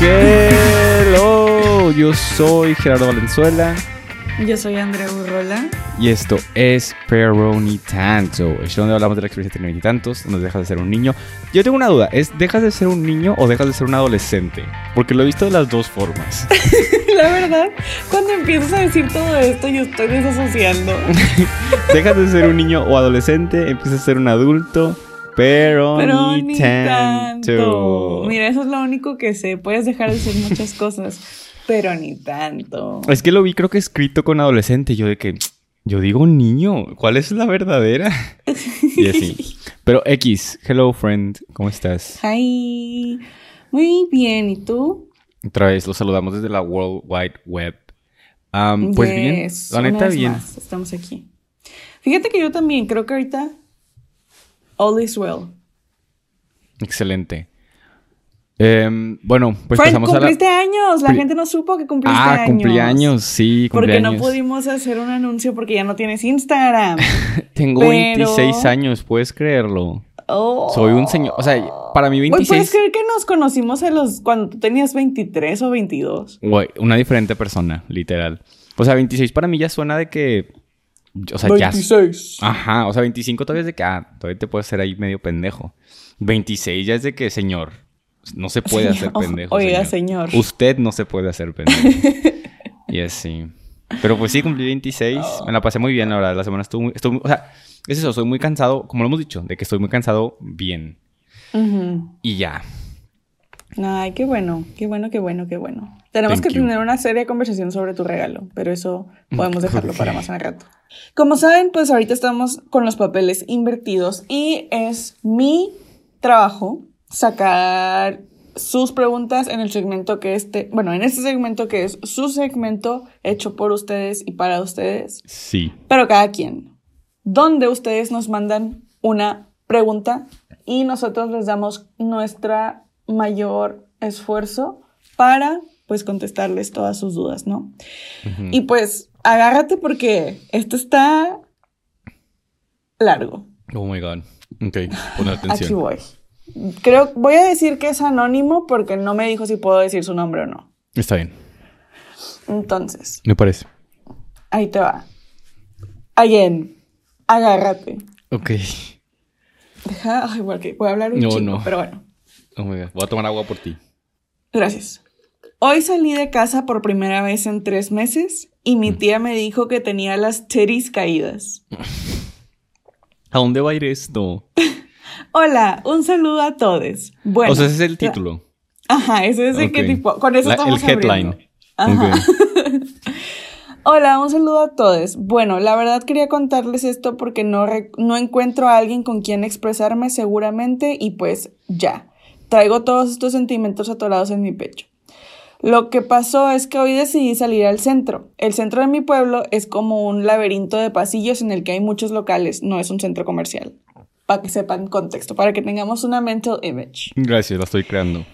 Hello, yo soy Gerardo Valenzuela. Yo soy Andrea Burrola. Y esto es Pero Ni Tanto, show donde hablamos de la experiencia de tener tantos, donde dejas de ser un niño. Yo tengo una duda, ¿es dejas de ser un niño o dejas de ser un adolescente? Porque lo he visto de las dos formas. la verdad, cuando empiezas a decir todo esto, yo estoy desasociando. dejas de ser un niño o adolescente, empiezas a ser un adulto. Pero, ni, tanto. Mira, eso es lo único que sé. Puedes dejar de decir muchas cosas, pero ni tanto. Es que lo vi, creo que escrito con adolescente. Yo de que. Yo digo niño. ¿Cuál es la verdadera? y así. Pero X, hello friend, ¿cómo estás? Hi. Muy bien, ¿y tú? Otra vez, los saludamos desde la World Wide Web. pues bien, la neta bien. estamos aquí. Fíjate que yo también creo que ahorita All is well. Excelente. Em, bueno, pues pasamos a la... años. La gente no supo que cumpliste ah, años. Ah, cumplí años, sí, cumplí Porque no pudimos hacer un anuncio porque ya no tienes Instagram. Tengo 26 años, ¿puedes creerlo? Oh. Soy un señor, o sea, para mí 26... ¿Puedes creer que nos conocimos a los cuando tú tenías 23 o 22? Güey, una diferente persona, literal. O sea, 26 para mí ya suena de que o sea, 26. ajá, o sea, 25 todavía es de que, ah, todavía te puedes hacer ahí medio pendejo. 26 ya es de que, señor, no se puede hacer pendejo. Oiga, señor. Usted no se puede hacer pendejo. y así. Pero pues sí, cumplí 26. Me la pasé muy bien, la verdad. La semana estuvo, estuvo O sea, es eso, soy muy cansado, como lo hemos dicho, de que estoy muy cansado bien. Y ya. Ay, qué bueno, qué bueno, qué bueno, qué bueno. Tenemos que tener una seria conversación sobre tu regalo, pero eso podemos dejarlo para más en rato. Como saben, pues ahorita estamos con los papeles invertidos y es mi trabajo sacar sus preguntas en el segmento que este, bueno, en este segmento que es su segmento hecho por ustedes y para ustedes. Sí. Pero cada quien. Donde ustedes nos mandan una pregunta y nosotros les damos nuestra mayor esfuerzo para pues contestarles todas sus dudas, ¿no? Y pues agárrate porque esto está largo. Oh my god. Ok, pon atención. Aquí voy. Creo, voy a decir que es anónimo porque no me dijo si puedo decir su nombre o no. Está bien. Entonces. Me parece. Ahí te va. Again, agárrate. Ok. Deja, ay, porque voy a hablar un no, no. pero bueno. Oh my God. Voy a tomar agua por ti. Gracias. Hoy salí de casa por primera vez en tres meses y mi mm. tía me dijo que tenía las teris caídas. ¿A dónde va a ir esto? Hola, un saludo a todos. Bueno. O sea, ese es el título. Ajá, ese es el que tipo. Con eso estamos El headline. Ajá. Hola, un saludo a todos. Bueno, la verdad quería contarles esto porque no, no encuentro a alguien con quien expresarme seguramente y pues ya. Traigo todos estos sentimientos atorados en mi pecho. Lo que pasó es que hoy decidí salir al centro. El centro de mi pueblo es como un laberinto de pasillos en el que hay muchos locales, no es un centro comercial. Para que sepan contexto, para que tengamos una mental image. Gracias, la estoy creando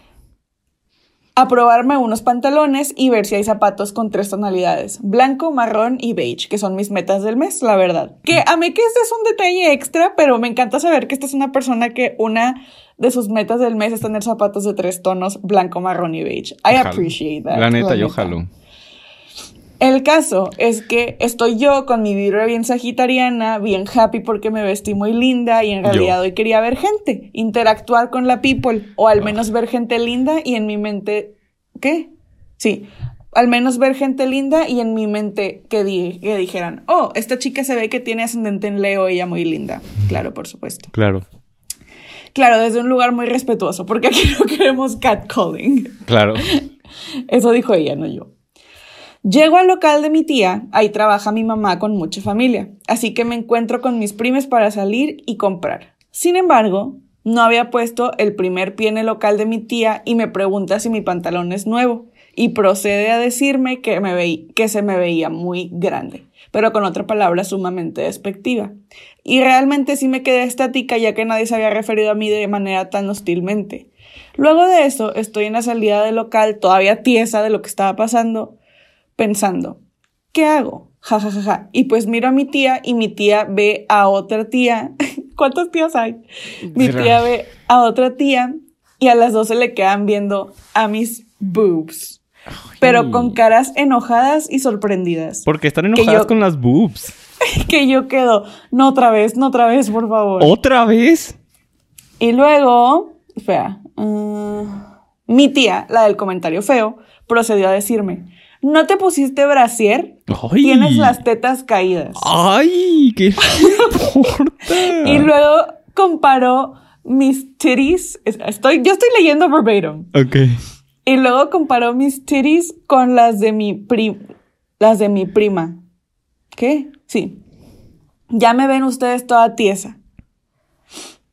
a probarme unos pantalones y ver si hay zapatos con tres tonalidades, blanco, marrón y beige, que son mis metas del mes, la verdad. Que a mí que este es un detalle extra, pero me encanta saber que esta es una persona que una de sus metas del mes es tener zapatos de tres tonos, blanco, marrón y beige. I appreciate that. La neta, yo jalo. El caso es que estoy yo con mi vibra bien sagitariana, bien happy porque me vestí muy linda y en realidad hoy quería ver gente, interactuar con la people o al menos ver gente linda y en mi mente, ¿qué? Sí, al menos ver gente linda y en mi mente que, que dijeran, oh, esta chica se ve que tiene ascendente en Leo, ella muy linda. Claro, por supuesto. Claro. Claro, desde un lugar muy respetuoso, porque aquí no queremos catcalling. Claro. Eso dijo ella, no yo. Llego al local de mi tía, ahí trabaja mi mamá con mucha familia, así que me encuentro con mis primes para salir y comprar. Sin embargo, no había puesto el primer pie en el local de mi tía y me pregunta si mi pantalón es nuevo y procede a decirme que, me que se me veía muy grande, pero con otra palabra sumamente despectiva. Y realmente sí me quedé estática ya que nadie se había referido a mí de manera tan hostilmente. Luego de eso, estoy en la salida del local todavía tiesa de lo que estaba pasando pensando, ¿qué hago? Ja, ja, ja, ja. Y pues miro a mi tía y mi tía ve a otra tía ¿Cuántas tías hay? Mi tía ve a otra tía y a las dos se le quedan viendo a mis boobs. Pero con caras enojadas y sorprendidas. Porque están enojadas con las boobs. que yo quedo, no otra vez, no otra vez, por favor. ¿Otra vez? Y luego, espera, ah, mi tía, la del comentario feo, procedió a decirme, ¿no te pusiste brasier? Tienes las tetas caídas. ¡Ay! ¡Qué importa! y luego comparó mis titties. Estoy, yo estoy leyendo verbatim. Ok. Y luego comparó mis titties con las de mi pri las de mi prima. ¿Qué? Sí. Ya me ven ustedes toda tiesa.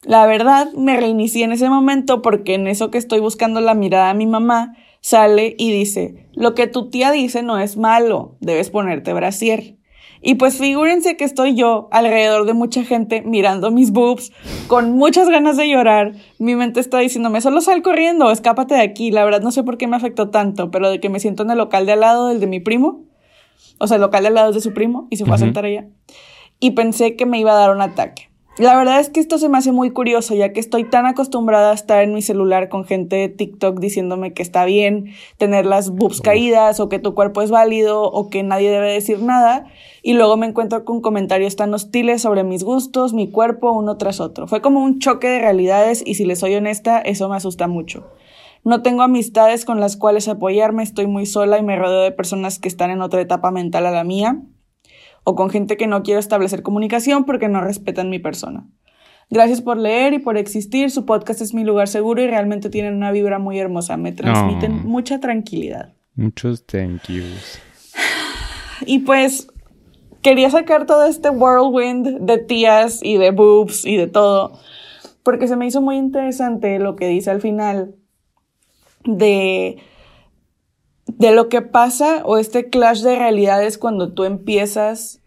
La verdad, me reinicié en ese momento porque en eso que estoy buscando la mirada a mi mamá, sale y dice, lo que tu tía dice no es malo, debes ponerte brasier. Y pues figúrense que estoy yo alrededor de mucha gente mirando mis boobs con muchas ganas de llorar. Mi mente está diciéndome, solo sal corriendo, escápate de aquí. La verdad no sé por qué me afectó tanto, pero de que me siento en el local de al lado del de mi primo, o sea, el local de al lado es de su primo y se fue a sentar allá. Y pensé que me iba a dar un ataque. La verdad es que esto se me hace muy curioso, ya que estoy tan acostumbrada a estar en mi celular con gente de TikTok diciéndome que está bien tener las boobs caídas o que tu cuerpo es válido o que nadie debe decir nada, y luego me encuentro con comentarios tan hostiles sobre mis gustos, mi cuerpo, uno tras otro. Fue como un choque de realidades y si les soy honesta, eso me asusta mucho. No tengo amistades con las cuales apoyarme, estoy muy sola y me rodeo de personas que están en otra etapa mental a la mía o con gente que no quiero establecer comunicación porque no respetan mi persona. Gracias por leer y por existir. Su podcast es mi lugar seguro y realmente tienen una vibra muy hermosa. Me transmiten mucha tranquilidad. Muchos thank yous. Y pues quería sacar todo este whirlwind de tías y de boobs y de todo, porque se me hizo muy interesante lo que dice al final de de lo que pasa o este clash de realidades cuando tú empiezas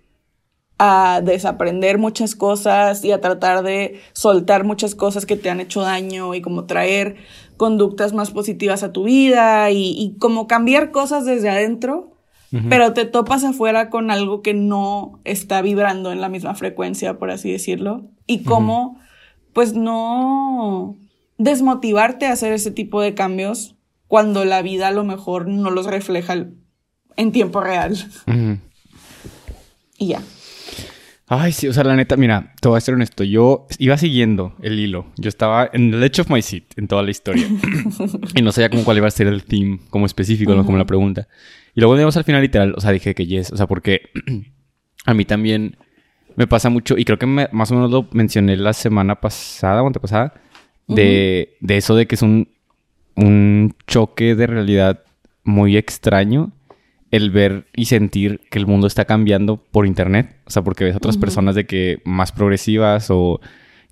a desaprender muchas cosas y a tratar de soltar muchas cosas que te han hecho daño y como traer conductas más positivas a tu vida y, como cambiar cosas desde adentro, pero te topas afuera con algo que no está vibrando en la misma frecuencia, por así decirlo, y cómo, pues no desmotivarte a hacer ese tipo de cambios cuando la vida a lo mejor no los refleja en tiempo real. Y ya. Ay, sí, o sea, la neta, mira, te voy a ser honesto. Yo iba siguiendo el hilo. Yo estaba en the edge of my seat en toda la historia. y no sabía cómo cuál iba a ser el theme como específico, ¿no? como la pregunta. Y luego llegamos al final literal, o sea, dije que yes, o sea, porque a mí también me pasa mucho, y creo que más o menos lo mencioné la semana pasada o antepasada, de, de eso de que es un, un choque de realidad muy extraño el ver y sentir que el mundo está cambiando por internet. O sea, porque ves a otras personas de que más progresivas o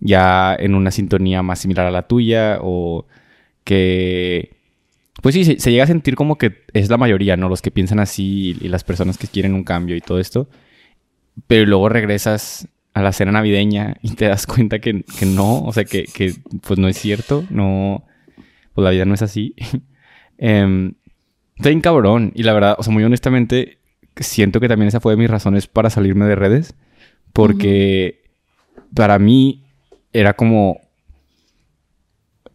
ya en una sintonía más similar a la tuya o que... Pues sí, se, llega a sentir como que es la mayoría, ¿no? Los que piensan así y, las personas que quieren un cambio y todo esto. Pero luego regresas a la cena navideña y te das cuenta que, que no, o sea, que, que pues no es cierto, no pues la vida no es así. eh, está bien cabrón. Y la verdad, o sea, muy honestamente, siento que también esa fue de mis razones para salirme de redes. Porque para mí era como.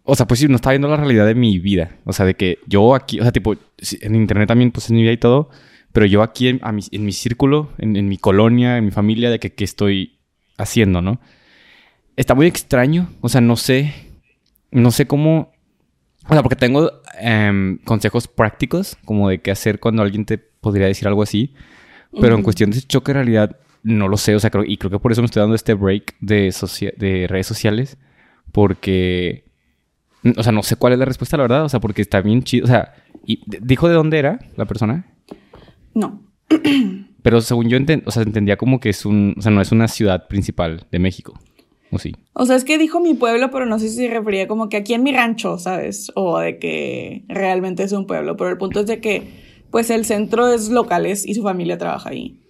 O sea, pues sí, no estaba viendo la realidad de mi vida. O sea, de que yo aquí, o sea, tipo, en internet también, pues es mi vida y todo. Pero yo aquí en, mi, en mi, círculo, en, mi colonia, en mi familia, de que qué estoy haciendo, ¿no? Está muy extraño. O sea, no sé. No sé cómo o sea, porque tengo em, consejos prácticos, como de qué hacer cuando alguien te podría decir algo así. Pero en cuestión de choque de realidad, no lo sé. O sea, creo, y creo que por eso me estoy dando este break de, de redes sociales. Porque. O sea, no sé cuál es la respuesta, la verdad. O sea, porque está bien chido. O sea, y, ¿dijo de dónde era la persona? No. Pero según yo o sea, entendía como que es un. O sea, no es una ciudad principal de México. ¿O sí? O sea, es que dijo mi pueblo, pero no sé si se refería como que aquí en mi rancho, ¿sabes? O de que realmente es un pueblo. Pero el punto es de que, pues, el centro es locales y su familia trabaja ahí.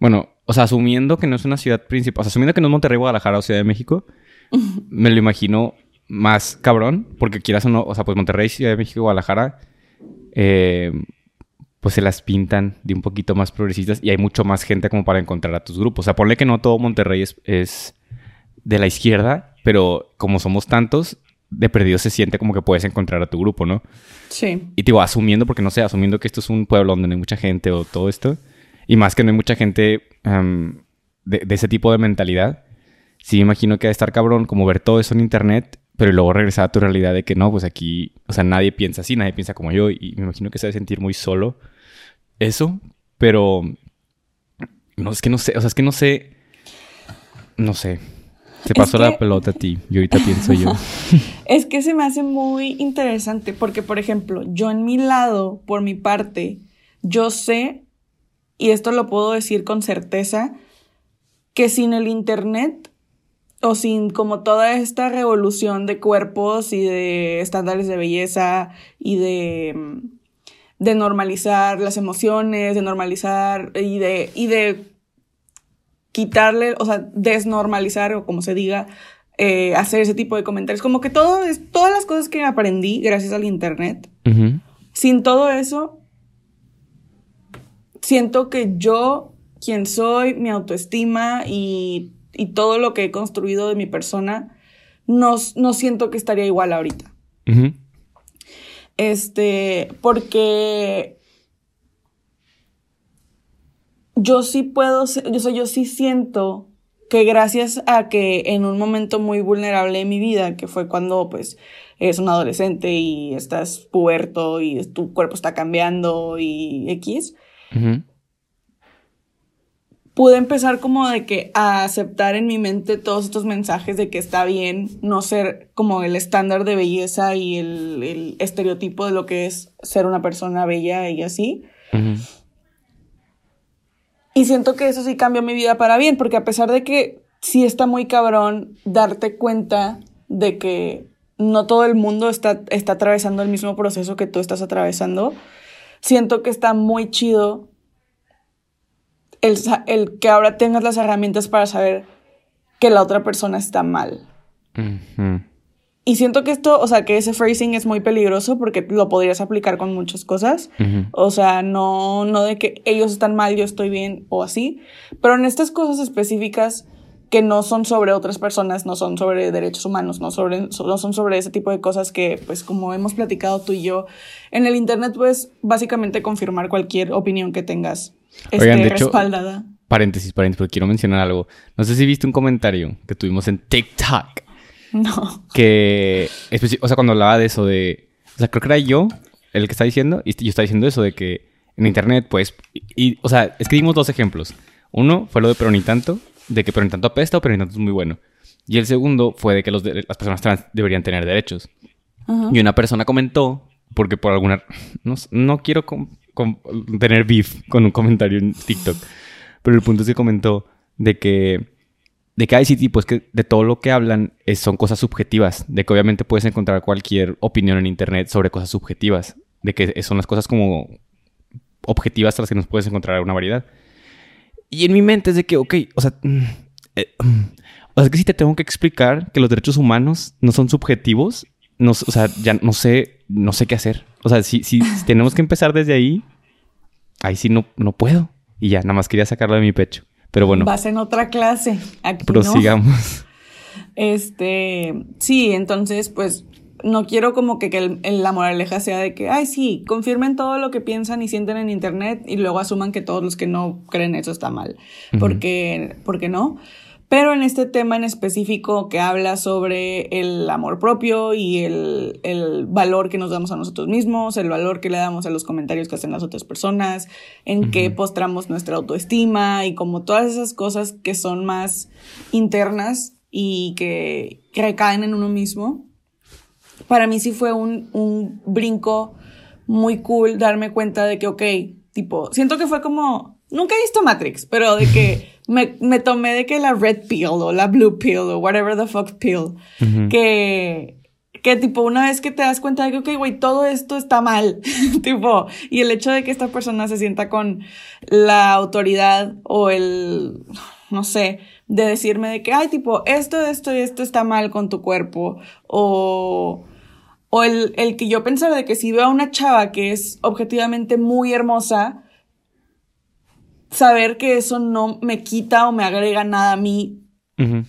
Bueno, o sea, asumiendo que no es una ciudad principal, o sea, asumiendo que no es Monterrey, Guadalajara o Ciudad de México, me lo imagino más cabrón, porque quieras o no, o sea, pues Monterrey, Ciudad de México Guadalajara, eh, pues se las pintan de un poquito más progresistas y hay mucho más gente como para encontrar a tus grupos. O sea, ponle que no todo Monterrey es de la izquierda, pero como somos tantos, de perdido se siente como que puedes encontrar a tu grupo, ¿no? Sí. Y te digo, asumiendo, porque no sé, asumiendo que esto es un pueblo donde no hay mucha gente o todo esto, y más que no hay mucha gente em, de, de, ese tipo de mentalidad, sí me imagino que ha de estar cabrón como ver todo eso en internet, pero luego regresar a tu realidad de que no, pues aquí, o sea, nadie piensa así, nadie piensa como yo, y me imagino que se debe sentir muy solo eso, pero no, es que no sé, o sea, es que no sé, no sé. Se pasó la pelota a ti y ahorita pienso yo. es que se me hace muy interesante porque, por ejemplo, yo en mi lado, por mi parte, yo sé, y esto lo puedo decir con certeza, que sin el Internet o sin como toda esta revolución de cuerpos y de estándares de belleza y de, de normalizar las emociones, de normalizar y de, y de quitarle, o sea, desnormalizar o como se diga, eh, hacer ese tipo de comentarios. Como que todo es, todas las cosas que aprendí gracias al Internet, sin todo eso, siento que yo, quien soy, mi autoestima y, y, todo lo que he construido de mi persona, no, no siento que estaría igual ahorita. Este, porque yo sí puedo, yo, yo sí siento que gracias a que en un momento muy vulnerable de mi vida, que fue cuando pues eres un adolescente y estás puerto y tu cuerpo está cambiando y X, pude empezar como de que a aceptar en mi mente todos estos mensajes de que está bien no ser como el estándar de belleza y el, el estereotipo de lo que es ser una persona bella y así. Y siento que eso sí cambió mi vida para bien, porque a pesar de que sí está muy cabrón darte cuenta de que no todo el mundo está, está atravesando el mismo proceso que tú estás atravesando, siento que está muy chido el, el que ahora tengas las herramientas para saber que la otra persona está mal. Y siento que esto, o sea, que ese phrasing es muy peligroso porque lo podrías aplicar con muchas cosas. O sea, no, no de que ellos están mal, yo estoy bien o así. Pero en estas cosas específicas que no son sobre otras personas, no son sobre derechos humanos, no, sobre, no son sobre ese tipo de cosas que, pues como hemos platicado tú y yo, en el Internet puedes básicamente confirmar cualquier opinión que tengas este, Oigan, de respaldada. paréntesis, paréntesis, porque quiero mencionar algo. No sé si viste un comentario que tuvimos en TikTok no. Que, o sea, cuando hablaba de eso de, o sea, creo que era yo el que está diciendo, y yo estaba diciendo eso de que en internet, pues, y, o sea, escribimos dos ejemplos. Uno fue lo de pero ni tanto, de que pero ni tanto apesta o pero ni tanto es muy bueno. Y el segundo fue de que los las personas trans deberían tener derechos. Y una persona comentó, porque por alguna... No, no quiero tener beef con un comentario en TikTok, pero el punto es que comentó de que de que hay sí, tipo, es que de todo lo que hablan es, son cosas subjetivas, de que obviamente puedes encontrar cualquier opinión en internet sobre cosas subjetivas, de que son las cosas como objetivas tras las que nos puedes encontrar una variedad. Y en mi mente es de que, ok, o sea, mm, eh, mm, o sea, que si te tengo que explicar que los derechos humanos no son subjetivos, no, o sea, ya no sé, no sé qué hacer. O sea, si, si, tenemos que empezar desde ahí, ahí sí no, no puedo. Y ya, nada más quería sacarlo de mi pecho. Pero bueno. Vas en otra clase. Aquí prosigamos. Este, sí, entonces, pues no quiero como que, que la moraleja sea de que, ay, sí, confirmen todo lo que piensan y sienten en internet y luego asuman que todos los que no creen eso está mal. Porque, porque no. Pero en este tema en específico que habla sobre el amor propio y el, el, valor que nos damos a nosotros mismos, el valor que le damos a los comentarios que hacen las otras personas, en qué postramos nuestra autoestima y como todas esas cosas que son más internas y que, que recaen en uno mismo. Para mí sí fue un, un brinco muy cool darme cuenta de que, ok, tipo, siento que fue como, nunca he visto Matrix, pero de que me, me, tomé de que la red pill o la blue pill o whatever the fuck pill, que, que tipo una vez que te das cuenta de que, ok, güey, todo esto está mal, tipo, y el hecho de que esta persona se sienta con la autoridad o el, no sé, de decirme de que, ay, tipo, esto, esto y esto está mal con tu cuerpo, o, o el, el que yo pensaba de que si veo a una chava que es objetivamente muy hermosa, saber que eso no me quita o me agrega nada a mí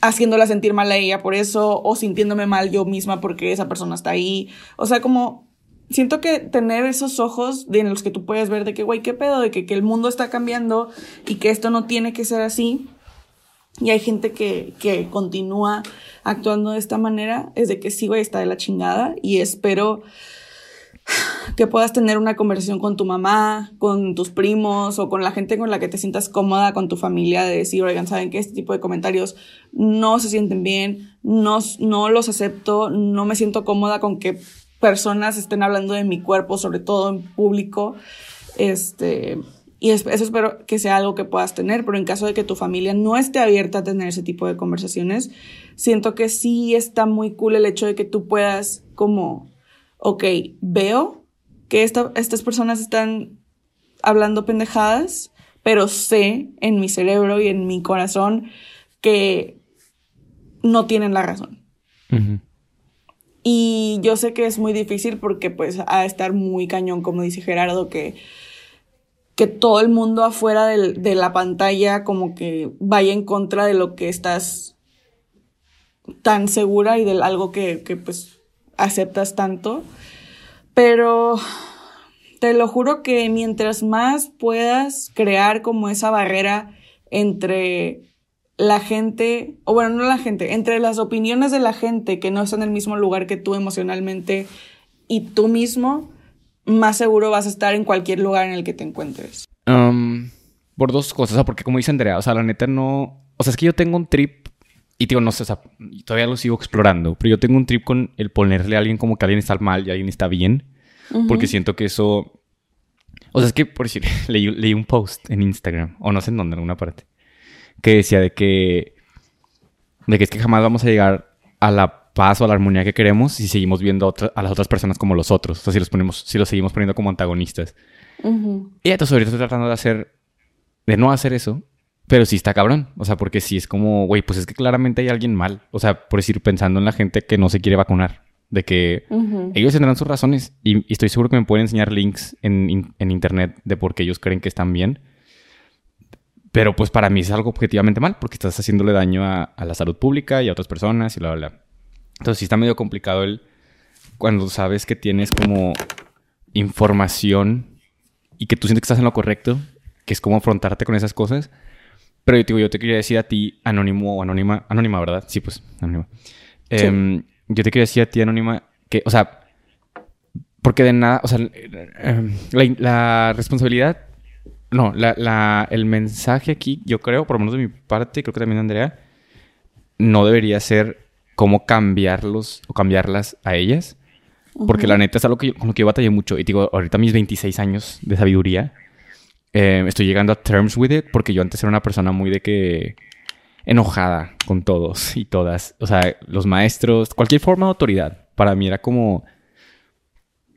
haciéndola sentir mal a ella por eso o sintiéndome mal yo misma porque esa persona está ahí. O sea, como siento que tener esos ojos en los que tú puedes ver de que, güey, qué pedo, de que, que, el mundo está cambiando y que esto no tiene que ser así. Y hay gente que, que continúa actuando de esta manera, es de que sí, güey, está de la chingada y espero que puedas tener una conversación con tu mamá, con tus primos o con la gente con la que te sientas cómoda, con tu familia, de decir, oigan, saben que este tipo de comentarios no se sienten bien, no, no los acepto, no me siento cómoda con que personas estén hablando de mi cuerpo, sobre todo en público. Este, y eso espero que sea algo que puedas tener, pero en caso de que tu familia no esté abierta a tener ese tipo de conversaciones, siento que sí está muy cool el hecho de que tú puedas como ok, veo que estas personas están hablando pendejadas, pero sé en mi cerebro y en mi corazón que no tienen la razón. Y yo sé que es muy difícil porque pues ha de estar muy cañón, como dice Gerardo, que, que todo el mundo afuera de la pantalla como que vaya en contra de lo que estás tan segura y de algo que, que pues aceptas tanto. Pero te lo juro que mientras más puedas crear como esa barrera entre la gente, o bueno, no la gente, entre las opiniones de la gente que no están en el mismo lugar que tú emocionalmente y tú mismo, más seguro vas a estar en cualquier lugar en el que te encuentres. Por dos cosas, porque como dice Andrea, o sea, la neta no, o sea, es que yo tengo un trip y digo, no sé, o sea, todavía lo sigo explorando, pero yo tengo un trip con el ponerle a alguien como que alguien está mal y alguien está bien, porque siento que eso... O sea, es que, por decir, leí, leí, un post en Instagram, o no sé en dónde, en alguna parte, que decía de que... De que es que jamás vamos a llegar a la paz o a la armonía que queremos si seguimos viendo a, las otras personas como los otros. O sea, si los, ponemos, si los seguimos poniendo como antagonistas. Y entonces ahorita estoy tratando de hacer... De no hacer eso, pero sí está cabrón. O sea, porque sí es como, güey, pues es que claramente hay alguien mal. O sea, por decir, pensando en la gente que no se quiere vacunar. De que ellos tendrán sus razones. Y, estoy seguro que me pueden enseñar links en, internet de por qué ellos creen que están bien. Pero pues para mí es algo objetivamente mal. Porque estás haciéndole daño a, la salud pública y a otras personas y bla, bla, bla. Entonces sí está medio complicado el... Cuando sabes que tienes como información y que tú sientes que estás en lo correcto. Que es como afrontarte con esas cosas pero yo te, digo, yo te quería decir a ti, anónimo o anónima, anónima, ¿verdad? Sí, pues, anónima. Em, yo te quería decir a ti, anónima, que, o sea, porque de nada, o sea, em, la, responsabilidad, no, la, el mensaje aquí, yo creo, por lo menos de mi parte, creo que también de Andrea, no debería ser cómo cambiarlos o cambiarlas a ellas. Porque la neta es algo que con lo que yo batallé mucho. Y digo, ahorita mis 26 años de sabiduría, eh, estoy llegando a terms with it porque yo antes era una persona muy de que enojada con todos y todas. O sea, los maestros, cualquier forma de autoridad. Para mí era como...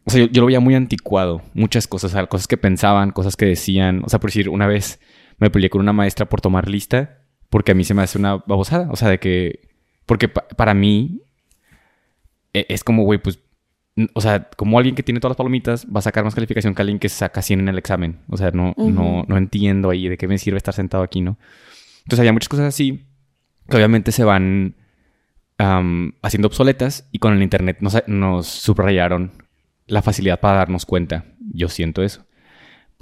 O sea, yo, lo veía muy anticuado. Muchas cosas, o sea, cosas que pensaban, cosas que decían. O sea, por decir, una vez me peleé con una maestra por tomar lista porque a mí se me hace una babosada. O sea, de que... Porque para mí e, es como, güey, pues o sea, como alguien que tiene todas las palomitas va a sacar más calificación que alguien que saca 100 en el examen. O sea, no, no, no entiendo ahí de qué me sirve estar sentado aquí, ¿no? Entonces había muchas cosas así que obviamente se van haciendo obsoletas y con el Internet nos, nos, subrayaron la facilidad para darnos cuenta. Yo siento eso.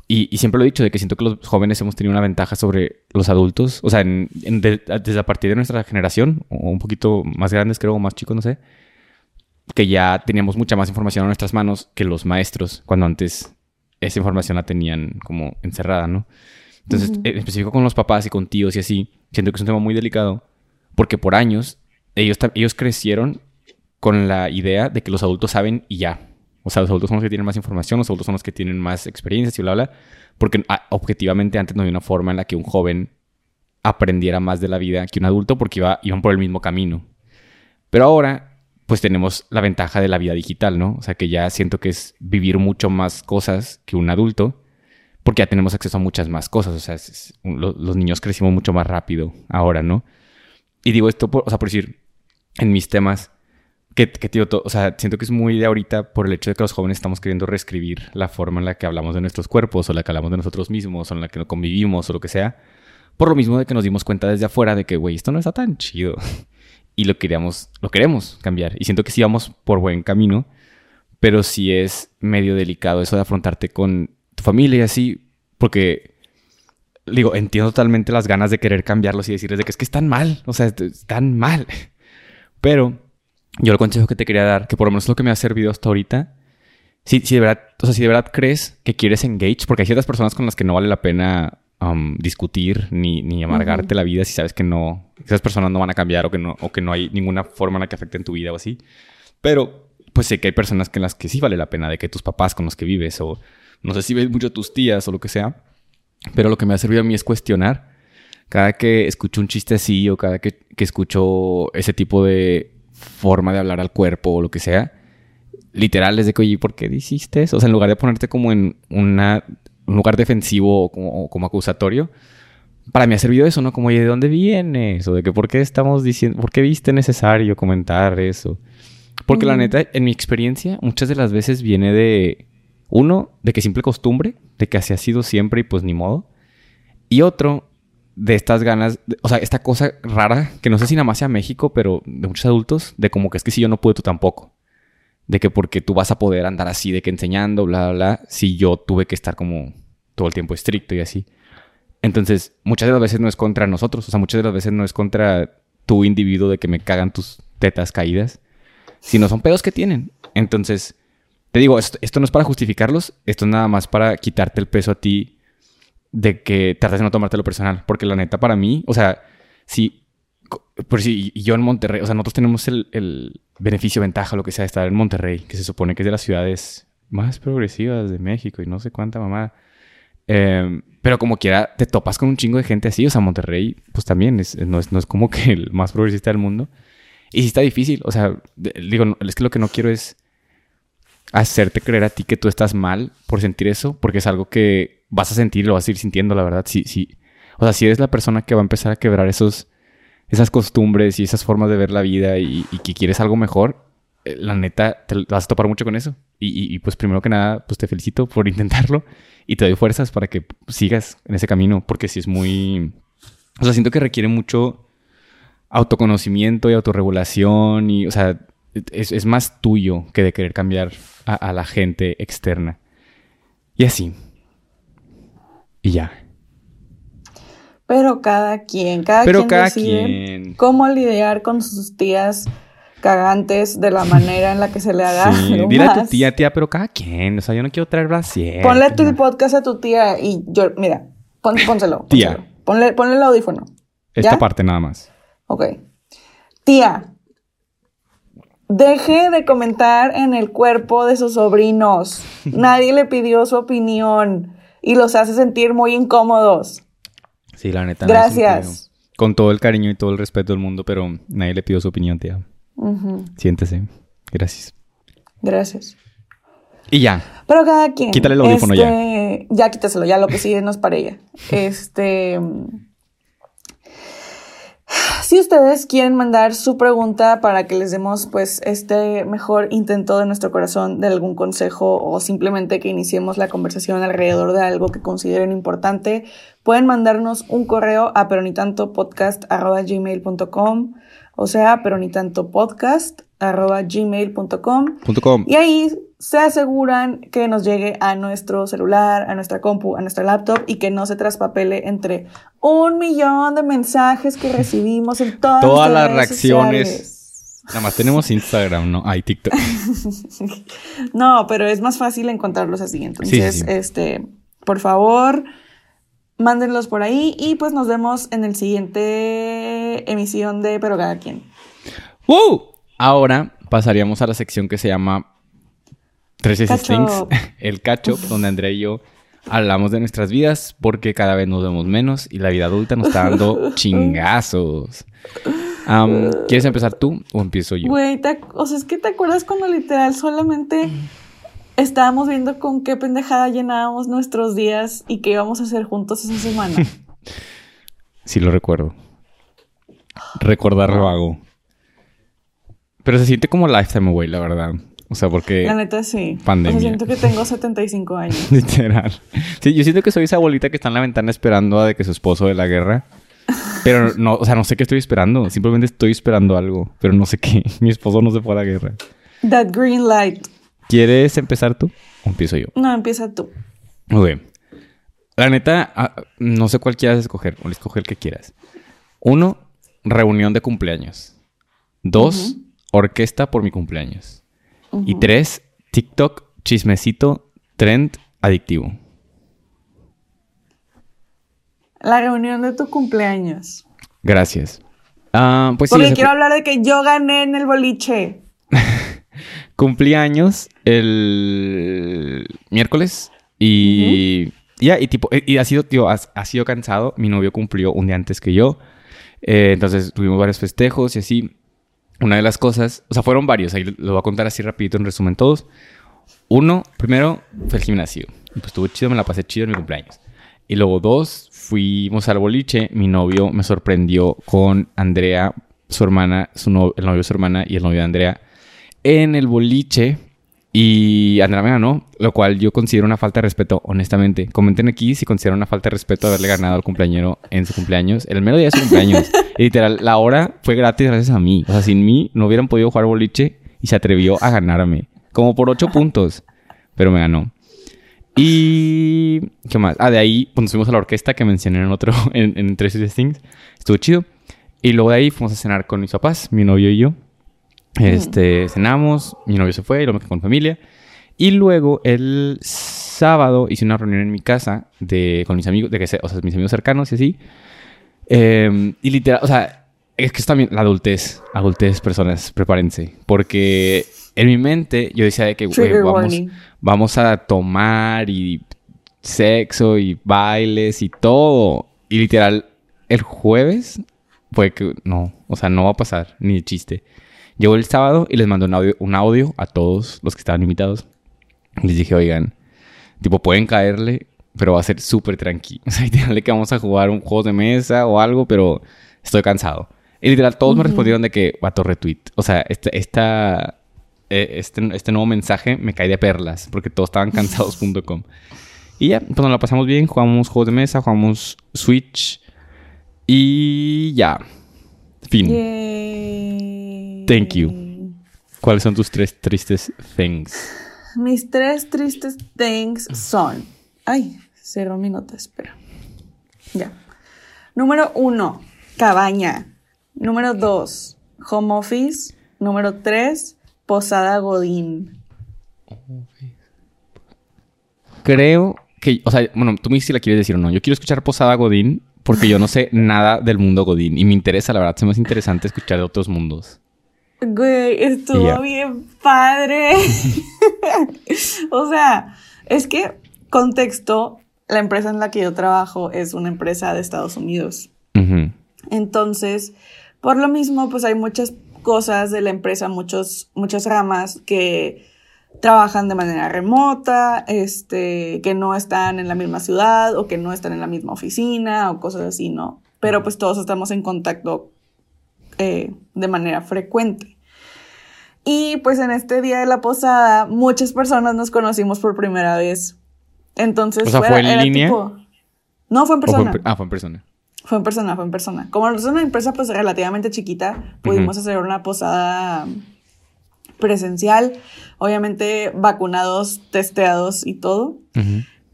Y, siempre lo he dicho, de que siento que los jóvenes hemos tenido una ventaja sobre los adultos. O sea, desde a partir de nuestra generación, o un poquito más grandes creo, o más chicos, no sé que ya teníamos mucha más información en nuestras manos que los maestros, cuando antes esa información la tenían como encerrada, ¿no? Entonces, en específico con los papás y con tíos y así, siento que es un tema muy delicado, porque por años ellos, ellos crecieron con la idea de que los adultos saben y ya. O sea, los adultos son los que tienen más información, los adultos son los que tienen más experiencias y bla, bla, porque ah, objetivamente antes no había una forma en la que un joven aprendiera más de la vida que un adulto porque iba, iban por el mismo camino. Pero ahora pues tenemos la ventaja de la vida digital, ¿no? O sea, que ya siento que es vivir mucho más cosas que un adulto, porque ya tenemos acceso a muchas más cosas. O sea, los niños crecimos mucho más rápido ahora, ¿no? Y digo esto, por, o sea, por decir, en mis temas, que, que tío, o sea, siento que es muy de ahorita por el hecho de que los jóvenes estamos queriendo reescribir la forma en la que hablamos de nuestros cuerpos, o la que hablamos de nosotros mismos, o en la que convivimos, o lo que sea, Por lo mismo de que nos dimos cuenta desde afuera de que, güey, esto no está tan chido. Y lo queríamos, lo queremos cambiar. Y siento que sí vamos por buen camino, pero sí es medio delicado eso de afrontarte con tu familia y así, porque digo, entiendo totalmente las ganas de querer cambiarlos y decirles de que es que están mal, o sea, están mal. Pero yo el consejo que te quería dar, que por lo menos es lo que me ha servido hasta ahorita, si, si de verdad, o sea, si de verdad crees que quieres engage, porque hay ciertas personas con las que no vale la pena um, discutir ni, ni amargarte la vida si sabes que no, esas personas no van a cambiar o que no, o que no hay ninguna forma en la que afecten tu vida o así. Pero, pues sé que hay personas que en las que sí vale la pena, de que tus papás con los que vives o no sé si ves mucho a tus tías o lo que sea, pero lo que me ha servido a mí es cuestionar. Cada que escucho un chiste así o cada que, que escucho ese tipo de forma de hablar al cuerpo o lo que sea, literal es de que, oye, ¿por qué hiciste eso? O sea, en lugar de ponerte como en una, un lugar defensivo o como, como, acusatorio, para mí ha servido eso, ¿no? Como, oye, ¿de dónde vienes? O de que, ¿por qué estamos diciendo, por qué viste necesario comentar eso? Porque la neta, en mi experiencia, muchas de las veces viene de, uno, de que simple costumbre, de que así ha sido siempre y pues ni modo. Y otro, de estas ganas, o sea, esta cosa rara, que no sé si nada más sea México, pero de muchos adultos, de como que es que si yo no puedo, tú tampoco. De que porque tú vas a poder andar así, de que enseñando, bla, bla, bla, si yo tuve que estar como todo el tiempo estricto y así. Entonces, muchas de las veces no es contra nosotros, o sea, muchas de las veces no es contra tu individuo de que me cagan tus tetas caídas, sino son pedos que tienen. Entonces, te digo, esto, no es para justificarlos, esto es nada más para quitarte el peso a ti de que trates de no tomártelo personal. Porque la neta, para mí, o sea, si, por si yo en Monterrey, o sea, nosotros tenemos el, beneficio, ventaja, lo que sea, de estar en Monterrey, que se supone que es de las ciudades más progresivas de México y no sé cuánta mamá. Em, pero como quiera, te topas con un chingo de gente así. O sea, Monterrey, pues también es, no, es, no es como que el más progresista del mundo. Y sí está difícil. O sea, digo, es que lo que no quiero es hacerte creer a ti que tú estás mal por sentir eso, porque es algo que vas a sentir lo vas a ir sintiendo, la verdad. Sí, sí. O sea, si eres la persona que va a empezar a quebrar esos, esas costumbres y esas formas de ver la vida y, que quieres algo mejor, eh, la neta, te vas a topar mucho con eso. Y, pues primero que nada, pues te felicito por intentarlo y te doy fuerzas para que sigas en ese camino, porque si es muy... O sea, siento que requiere mucho autoconocimiento y autorregulación y, o sea, es, es más tuyo que de querer cambiar a, la gente externa. Y así. Y ya. Pero cada quien, cada Pero cada quien. cómo lidiar con sus tías cagantes de la manera en la que se le haga. Sí, dile a tu tía, tía, pero cada quien. O sea, yo no quiero traer brasier. Ponle tu podcast a tu tía y yo, mira, pónselo. Tía. Ponle, ponle el audífono. Esta parte nada más. Ok. Tía, Deje de comentar en el cuerpo de sus sobrinos. Nadie le pidió su opinión y los hace sentir muy incómodos. Sí, la neta. Gracias. Con todo el cariño y todo el respeto del mundo, pero nadie le pidió su opinión, tía. Siéntese. Gracias. Gracias. Y ya. Pero cada quien. Quítale el audífono ya. Este, ya quítaselo, ya lo que sigue no es para ella. Este. Si ustedes quieren mandar su pregunta para que les demos pues este mejor intento de nuestro corazón de algún consejo o simplemente que iniciemos la conversación alrededor de algo que consideren importante, pueden mandarnos un correo a peronitantopodcast.gmail.com o sea, peronitantopodcast.gmail.com y ahí se aseguran que nos llegue a nuestro celular, a nuestra compu, a nuestra laptop y que no se traspapele entre un millón de mensajes que recibimos en todas, todas las reacciones. Nada más tenemos Instagram, no hay TikTok. no, pero es más fácil encontrarlos así. Entonces, este, por favor, mándenlos por ahí y pues nos vemos en el siguiente emisión de Pero cada quien. ¡Woo! Ahora pasaríamos a la sección que se llama 13 Things, el cacho, donde Andrea y yo hablamos de nuestras vidas porque cada vez nos vemos menos y la vida adulta nos está dando chingazos. ¿Quieres empezar tú o empiezo yo? Güey, o sea, es que te acuerdas cuando literal solamente estábamos viendo con qué pendejada llenábamos nuestros días y qué íbamos a hacer juntos esa semana. sí, lo recuerdo. Recordarlo hago. Pero se siente como Lifetime Away, la verdad. O sea, porque... La neta sí. Pandemia. O sea, siento que tengo 75 años. Literal. Sí, yo siento que soy esa abuelita que está en la ventana esperando a de que su esposo de la guerra. Pero no, o sea, no sé qué estoy esperando. Simplemente estoy esperando algo. Pero no sé qué. Mi esposo no se fue a la guerra. That green light. ¿Quieres empezar tú? ¿O empiezo yo? No, empieza tú. Ok. La neta, ah, no sé cuál quieras escoger. O escoger el que quieras. Uno, reunión de cumpleaños. Dos, orquesta por mi cumpleaños. Y tres, TikTok, chismecito, trend, adictivo. La reunión de tu cumpleaños. Gracias. Ah, pues Porque quiero hablar de que yo gané en el boliche. cumplí años el miércoles y ya, y tipo, y ha sido, tío, ha, ha sido cansado. Mi novio cumplió un día antes que yo. Eh, entonces tuvimos varios festejos y así. Una de las cosas, o sea, fueron varios, ahí lo voy a contar así rapidito en resumen todos. Uno, primero, fue el gimnasio. Pues estuvo chido, me la pasé chido en mi cumpleaños. Y luego dos, fuimos al boliche. Mi novio me sorprendió con Andrea, su hermana, su no- el novio de su hermana y el novio de Andrea en el boliche. Y Andrea me ganó, lo cual yo considero una falta de respeto, honestamente. Comenten aquí si consideran una falta de respeto haberle ganado al cumpleañero en su cumpleaños. El mero día de su cumpleaños. y literal, la hora fue gratis gracias a mí. O sea, sin mí no hubieran podido jugar boliche y se atrevió a ganarme. Como por ocho puntos. Pero me ganó. Y... ¿Qué más? Ah, de ahí pues, nos fuimos a la orquesta que mencioné en otro... En, en Tres Things. Estuvo chido. Y luego de ahí fuimos a cenar con mis papás, mi novio y yo. Este, cenamos, mi novio se fue, y lo me quedé con familia. Y luego el sábado hice una reunión en mi casa de, con mis amigos, de que se- o sea, mis amigos cercanos y así. Eh, y literal, o sea, es que es también la adultez, adultez, personas, prepárense. Porque en mi mente yo decía de que, güey, vamos, vamos a tomar y sexo y bailes y todo. Y literal, el jueves fue que no, o sea, no va a pasar, ni de chiste. Llegó el sábado y les mandé un audio, un audio a todos los que estaban invitados. Les dije, oigan, tipo, pueden caerle, pero va a ser súper tranquilo. O sea, literal, que vamos a jugar un juego de mesa o algo, pero estoy cansado. Y literal, todos me respondieron de que, vato, retweet. O sea, este, esta, eh, este, este nuevo mensaje me cae de perlas, porque todos estaban cansados.com. Y ya, pues nos la pasamos bien, jugamos juegos de mesa, jugamos Switch. Y ya. Fin. Yay. Thank you. ¿Cuáles son tus tres tristes things? Mis tres tristes things son. Ay, cerró mi nota, espera. Ya. Número uno, cabaña. Número dos, home office. Número tres, posada Godín. Creo que, o sea, bueno, tú me dices si la quieres decir o no. Yo quiero escuchar Posada Godín porque yo no sé nada del mundo Godín y me interesa, la verdad, se me hace interesante escuchar de otros mundos. Güey, estuvo bien padre. o sea, es que, contexto, la empresa en la que yo trabajo es una empresa de Estados Unidos. Entonces, por lo mismo, pues hay muchas cosas de la empresa, muchos, muchas ramas que trabajan de manera remota, este, que no están en la misma ciudad o que no están en la misma oficina o cosas así, ¿no? Pero pues todos estamos en contacto eh, de manera frecuente. Y pues en este día de la posada, muchas personas nos conocimos por primera vez. Entonces, O sea, ¿fue en línea? No, fue en ¿O fue persona. per- ah, fue en persona. Fue en persona, fue en persona. Como es una empresa pues relativamente chiquita, pudimos hacer una posada presencial, obviamente vacunados, testeados y todo.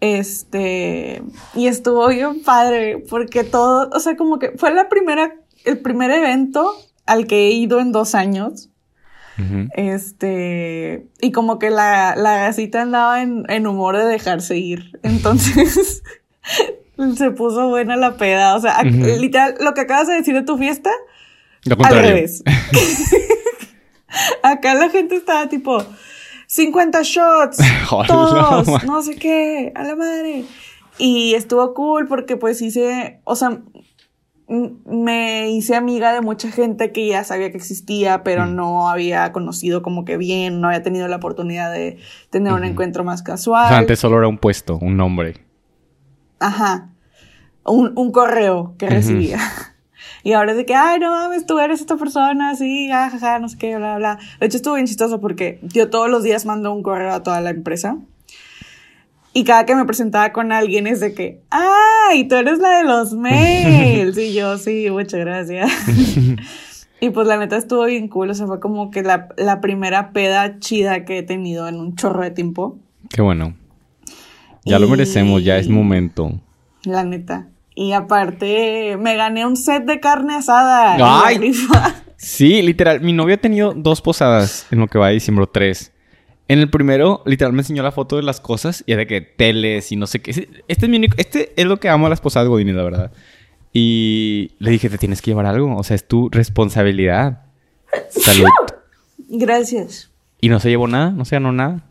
Este, y estuvo bien padre porque todo, o sea, como que fue la primera, el primer evento al que he ido en dos años. Este, y como que la, la gasita andaba en, en humor de dejarse ir. Entonces, se puso buena la peda. O sea, literal, lo que acabas de decir de tu fiesta, Lo al contrario. revés. Acá la gente estaba tipo, 50 shots, todos, no sé qué, a la madre. Y estuvo cool porque pues hice, o sea, me hice amiga de mucha gente que ya sabía que existía, pero no había conocido como que bien, no había tenido la oportunidad de tener un encuentro más O casual. sea, antes solo era un puesto, un nombre. Ajá. Un, un correo que recibía. Y ahora es de que, ay, no mames, tú eres esta persona, así, jajaja, no sé qué, bla, bla. De hecho, estuvo bien chistoso porque yo todos los días mando un correo a toda la empresa. Y cada que me presentaba con alguien es de que, ¡ay! Tú eres la de los mails. y yo, sí, muchas gracias. y pues la neta estuvo bien cool. O sea, fue como que la, la primera peda chida que he tenido en un chorro de tiempo. Qué bueno. Ya lo merecemos, ya es momento. La neta. Y aparte, me gané un set de carne asada. ¡Ay! Sí, literal. Mi novio ha tenido dos posadas en lo que va de diciembre, tres. En el primero, literal, me enseñó la foto de las cosas y de que teles y no sé qué. Este es mi único... Este es lo que amo a las posadas Godines, la verdad. Y le dije, te tienes que llevar algo. O sea, es tu responsabilidad. Salud. Gracias. Y no se llevó nada, no se ganó nada.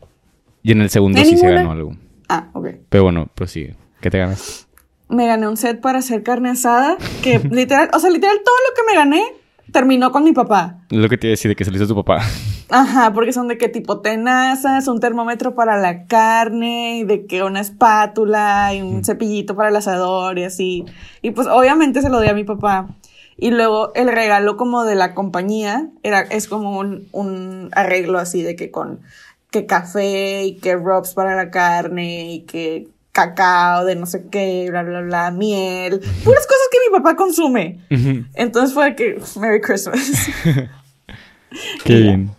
Y en el segundo sí se ganó algo. Ah, ok. Pero bueno, prosigue. ¿Qué te ganas? Me gané un set para hacer carne asada. Que literal, o sea, literal, todo lo que me gané terminó con mi papá. Lo que te iba a decir de que se lo hizo tu papá. Ajá, porque son de qué tipo tenazas, un termómetro para la carne, y de que una espátula y un cepillito para el asador y así. Y pues obviamente se lo di a mi papá. Y luego el regalo como de la compañía era, es como un, un arreglo así de que con que café y que rubs para la carne y que cacao de no sé qué, bla, bla, bla, miel, puras cosas que mi papá consume. Entonces fue que, Merry Christmas. Qué bien.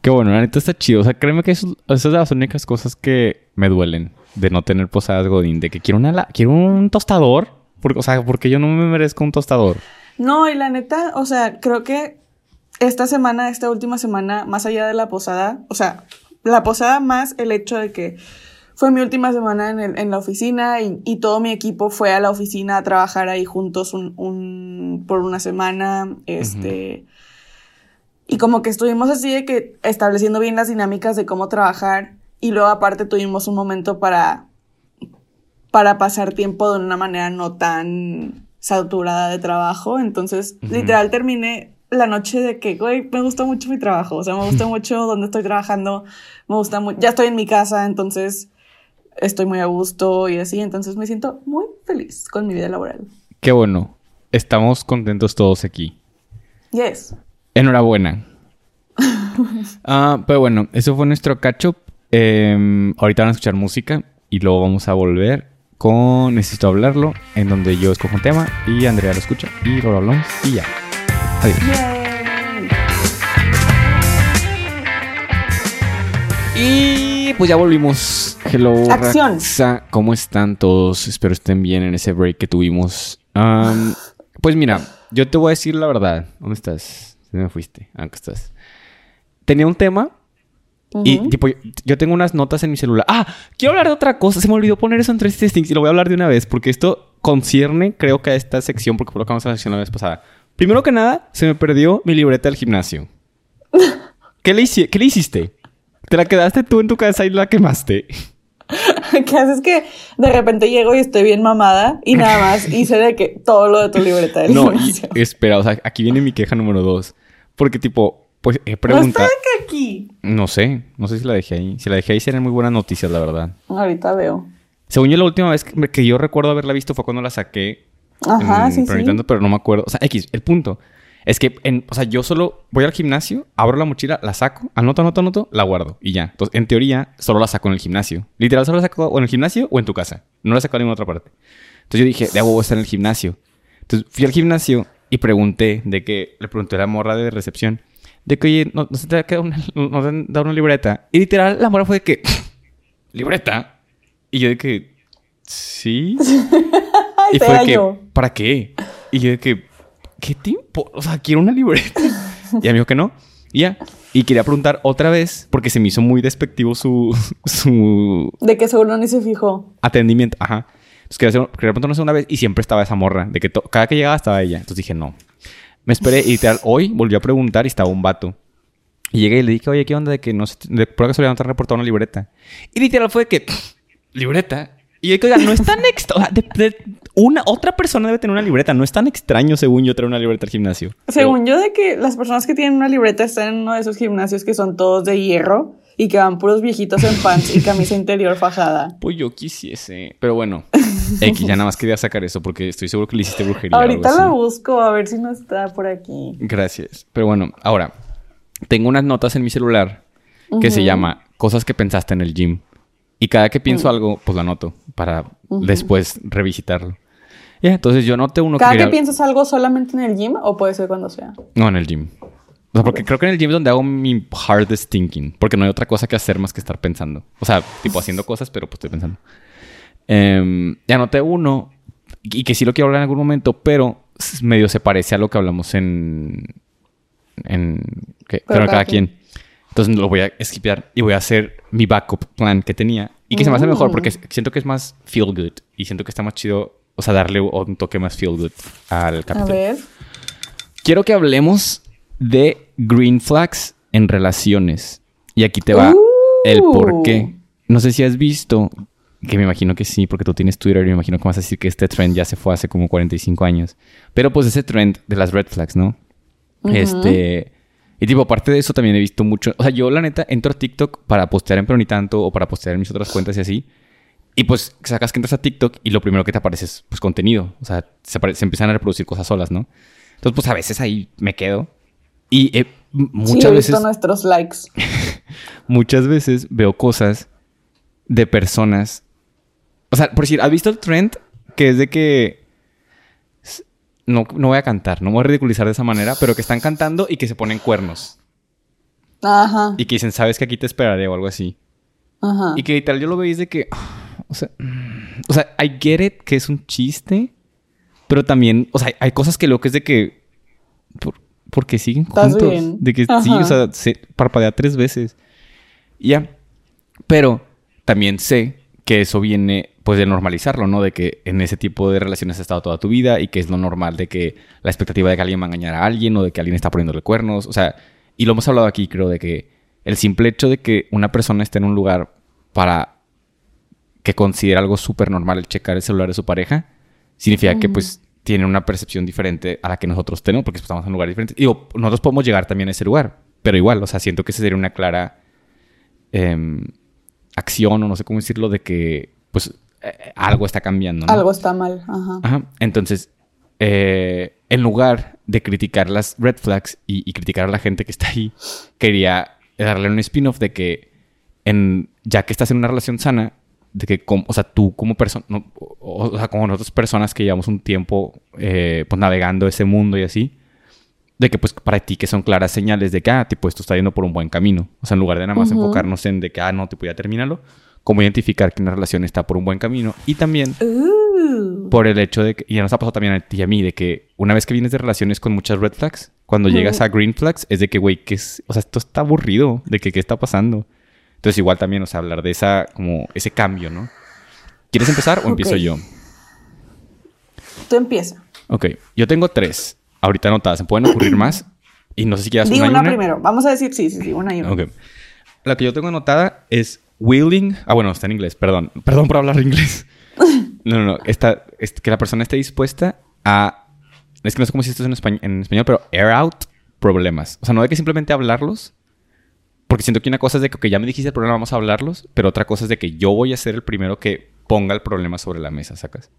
Qué bueno, la neta está chido. O sea, créeme que esas son las únicas cosas que me duelen de no tener posadas Godín. De que quiero, una, quiero un tostador. Porque, o sea, porque yo no me merezco un tostador. No, y la neta, o sea, creo que esta semana, esta última semana, más allá de la posada, o sea, la posada más el hecho de que fue mi última semana en, el, en la oficina y, y, todo mi equipo fue a la oficina a trabajar ahí juntos un, un por una semana. Este. Y como que estuvimos así de que estableciendo bien las dinámicas de cómo trabajar. Y luego aparte tuvimos un momento para, para pasar tiempo de una manera no tan saturada de trabajo. Entonces, literal, terminé la noche de que, güey, me gusta mucho mi trabajo. O sea, me gusta mucho donde estoy trabajando. Me gusta mucho. Ya estoy en mi casa, entonces estoy muy a gusto y así. Entonces me siento muy feliz con mi vida laboral. Qué bueno. Estamos contentos todos aquí. Yes. Enhorabuena. ah, pero bueno, eso fue nuestro catch up. Eh, ahorita van a escuchar música y luego vamos a volver con Necesito hablarlo, en donde yo escojo un tema y Andrea lo escucha y luego lo hablamos y ya. Adiós. Y pues ya volvimos. Hello, Acción. Raxa. ¿Cómo están todos? Espero estén bien en ese break que tuvimos. Um, pues mira, yo te voy a decir la verdad. ¿Dónde estás? Se me fuiste. Ah, estás. Tenía un tema y tipo, yo tengo unas notas en mi celular. Ah, quiero hablar de otra cosa. Se me olvidó poner eso en tres Things y lo voy a hablar de una vez porque esto concierne, creo que a esta sección, porque colocamos la sección la vez pasada. Primero que nada, se me perdió mi libreta del gimnasio. ¿Qué le, ¿Qué le hiciste? ¿Te la quedaste tú en tu casa y la quemaste? ¿Qué haces que de repente llego y estoy bien mamada y nada más hice de que todo lo de tu libreta del no? No, espera, o sea, aquí viene mi queja número dos. Porque, tipo, pues he preguntado. ¿No está aquí? No sé. No sé si la dejé ahí. Si la dejé ahí, serían muy buenas noticias, la verdad. Ahorita veo. Según yo, la última vez que, yo recuerdo haberla visto fue cuando la saqué. Ajá, sí, sí. Pero no me acuerdo. O sea, X, el punto. Es que, en, o sea, yo solo voy al gimnasio, abro la mochila, la saco, anoto, anoto, anoto, la guardo y ya. Entonces, en teoría, solo la saco en el gimnasio. Literal, solo la saco o en el gimnasio o en tu casa. No la saco en ninguna otra parte. Entonces yo dije, de huevo estar en el gimnasio. Entonces fui al gimnasio y pregunté de que, le pregunté a la morra de recepción, de que, oye, no, se te ha una, nos han dado una libreta. Y literal, la morra fue de que, ¿libreta? Y yo de que, ¿sí? y fue de que, ¿para qué? Y yo de que, ¿qué tiempo? O sea, quiero una libreta. y a mí dijo que no. Y ya. Y quería preguntar otra vez, porque se me hizo muy despectivo su... su... De que seguro ni se fijó. Atendimiento, ajá. Entonces quería, quería preguntar una vez y siempre estaba esa morra. De que cada que llegaba estaba ella. Entonces dije, no. Me esperé y literal, hoy volvió a preguntar y estaba un vato. Y llegué y le dije, oye, ¿qué onda de que no se, de, por casualidad no te han reportado una libreta? Y literal fue de que, ¿libreta? Y yo dije, no es tan extraño. una otra persona debe tener una libreta. No es tan extraño, según yo, tener una libreta al gimnasio. Según yo, de que las personas que tienen una libreta están en uno de esos gimnasios que son todos de hierro y que van puros viejitos en pants y camisa interior fajada. Pues yo quisiese. Pero bueno, X, ya nada más quería sacar eso porque estoy seguro que le hiciste brujería. Ahorita la busco a ver si no está por aquí. Gracias. Pero bueno, ahora, tengo unas notas en mi celular que se llama Cosas que pensaste en el gym. Y cada que pienso mm. algo, pues lo anoto para después revisitarlo. Ya, entonces yo noté uno ¿Cada que, piensas algo solamente en el gym o puede ser cuando sea? No, en el gym. O sea, porque creo que en el gym es donde hago mi hardest thinking. Porque no hay otra cosa que hacer más que estar pensando. O sea, tipo haciendo cosas, pero pues estoy pensando. Eh, ya noté uno y que sí lo quiero hablar en algún momento, pero medio se parece a lo que hablamos en. en ¿qué? Pero, cada quien. Entonces lo voy a esquipear y voy a hacer mi backup plan que tenía. Y que se me hace mejor porque mm. siento que es más feel good. Y siento que está más chido, o sea, darle un toque más feel good al capítulo. A ver. Quiero que hablemos de green flags en relaciones. Y aquí te va el por qué. No sé si has visto, que me imagino que sí, porque tú tienes Twitter y me imagino que vas a decir que este trend ya se fue hace como 45 años. Pero pues ese trend de las red flags, ¿no? Este y tipo, aparte de eso también he visto mucho... O sea, yo la neta entro a TikTok para postear en Pero Ni Tanto o para postear en mis otras cuentas y así. Y pues sacas que entras a TikTok y lo primero que te aparece es pues contenido. O sea, se, empiezan a reproducir cosas solas, ¿no? Entonces, pues a veces ahí me quedo. Y eh, muchas sí, he visto nuestros likes. muchas veces veo cosas de personas. O sea, por decir, ¿has visto el trend? Que es de que no, no voy a cantar, no me voy a ridiculizar de esa manera, pero que están cantando y que se ponen cuernos. Ajá. Y que dicen, sabes que aquí te esperaré o algo así. Ajá. Y que tal yo lo veis de que, o sea, o sea, I get it que es un chiste, pero también, o sea, hay cosas que lo que es de que, por, porque siguen juntos. De que sí, o sea, se parpadea tres veces. Ya. Pero también sé que eso viene pues de normalizarlo, ¿no? De que en ese tipo de relaciones has estado toda tu vida y que es lo normal de que la expectativa de que alguien va a engañar a alguien o de que alguien está poniéndole cuernos, o sea, y lo hemos hablado aquí, creo, de que el simple hecho de que una persona esté en un lugar para que considera algo súper normal el checar el celular de su pareja, significa que pues tiene una percepción diferente a la que nosotros tenemos porque estamos en lugares diferentes. Digo, nosotros podemos llegar también a ese lugar, pero igual, o sea, siento que esa sería una clara em, acción o no sé cómo decirlo de que pues eh, algo está cambiando. ¿no? Algo está mal. Ajá. Ajá. Entonces, eh, en lugar de criticar las red flags y, criticar a la gente que está ahí, quería darle un spin-off de que, en, ya que estás en una relación sana, de que, o sea, tú como persona, o, sea, como nosotros personas que llevamos un tiempo eh, pues navegando ese mundo y así, de que pues para ti que son claras señales de que, ah, tipo, esto está yendo por un buen camino. O sea, en lugar de nada más enfocarnos en de que, ah, no, tipo, ya termínalo, cómo identificar que una relación está por un buen camino y también uh. por el hecho de que, y ya nos ha pasado también a ti y a mí, de que una vez que vienes de relaciones con muchas red flags, cuando llegas a green flags es de que, güey, que es, o sea, esto está aburrido, de que qué está pasando. Entonces igual también, o sea, hablar de esa, como ese cambio, ¿no? ¿Quieres empezar o empiezo yo? Tú empieza. Ok, yo tengo tres ahorita anotadas, se pueden ocurrir más y no sé si quieras una, una, primero, vamos a decir sí, sí, sí, una y una. Ok. La que yo tengo anotada es willing. Ah, bueno, está en inglés, perdón. Perdón por hablar inglés. No, no, no. Está, es que la persona esté dispuesta a. Es que no sé cómo si esto es en español, en español, pero air out problemas. O sea, no hay que simplemente hablarlos. Porque siento que una cosa es de que ya me dijiste el problema, vamos a hablarlos. Pero otra cosa es de que yo voy a ser el primero que ponga el problema sobre la mesa, ¿sacas?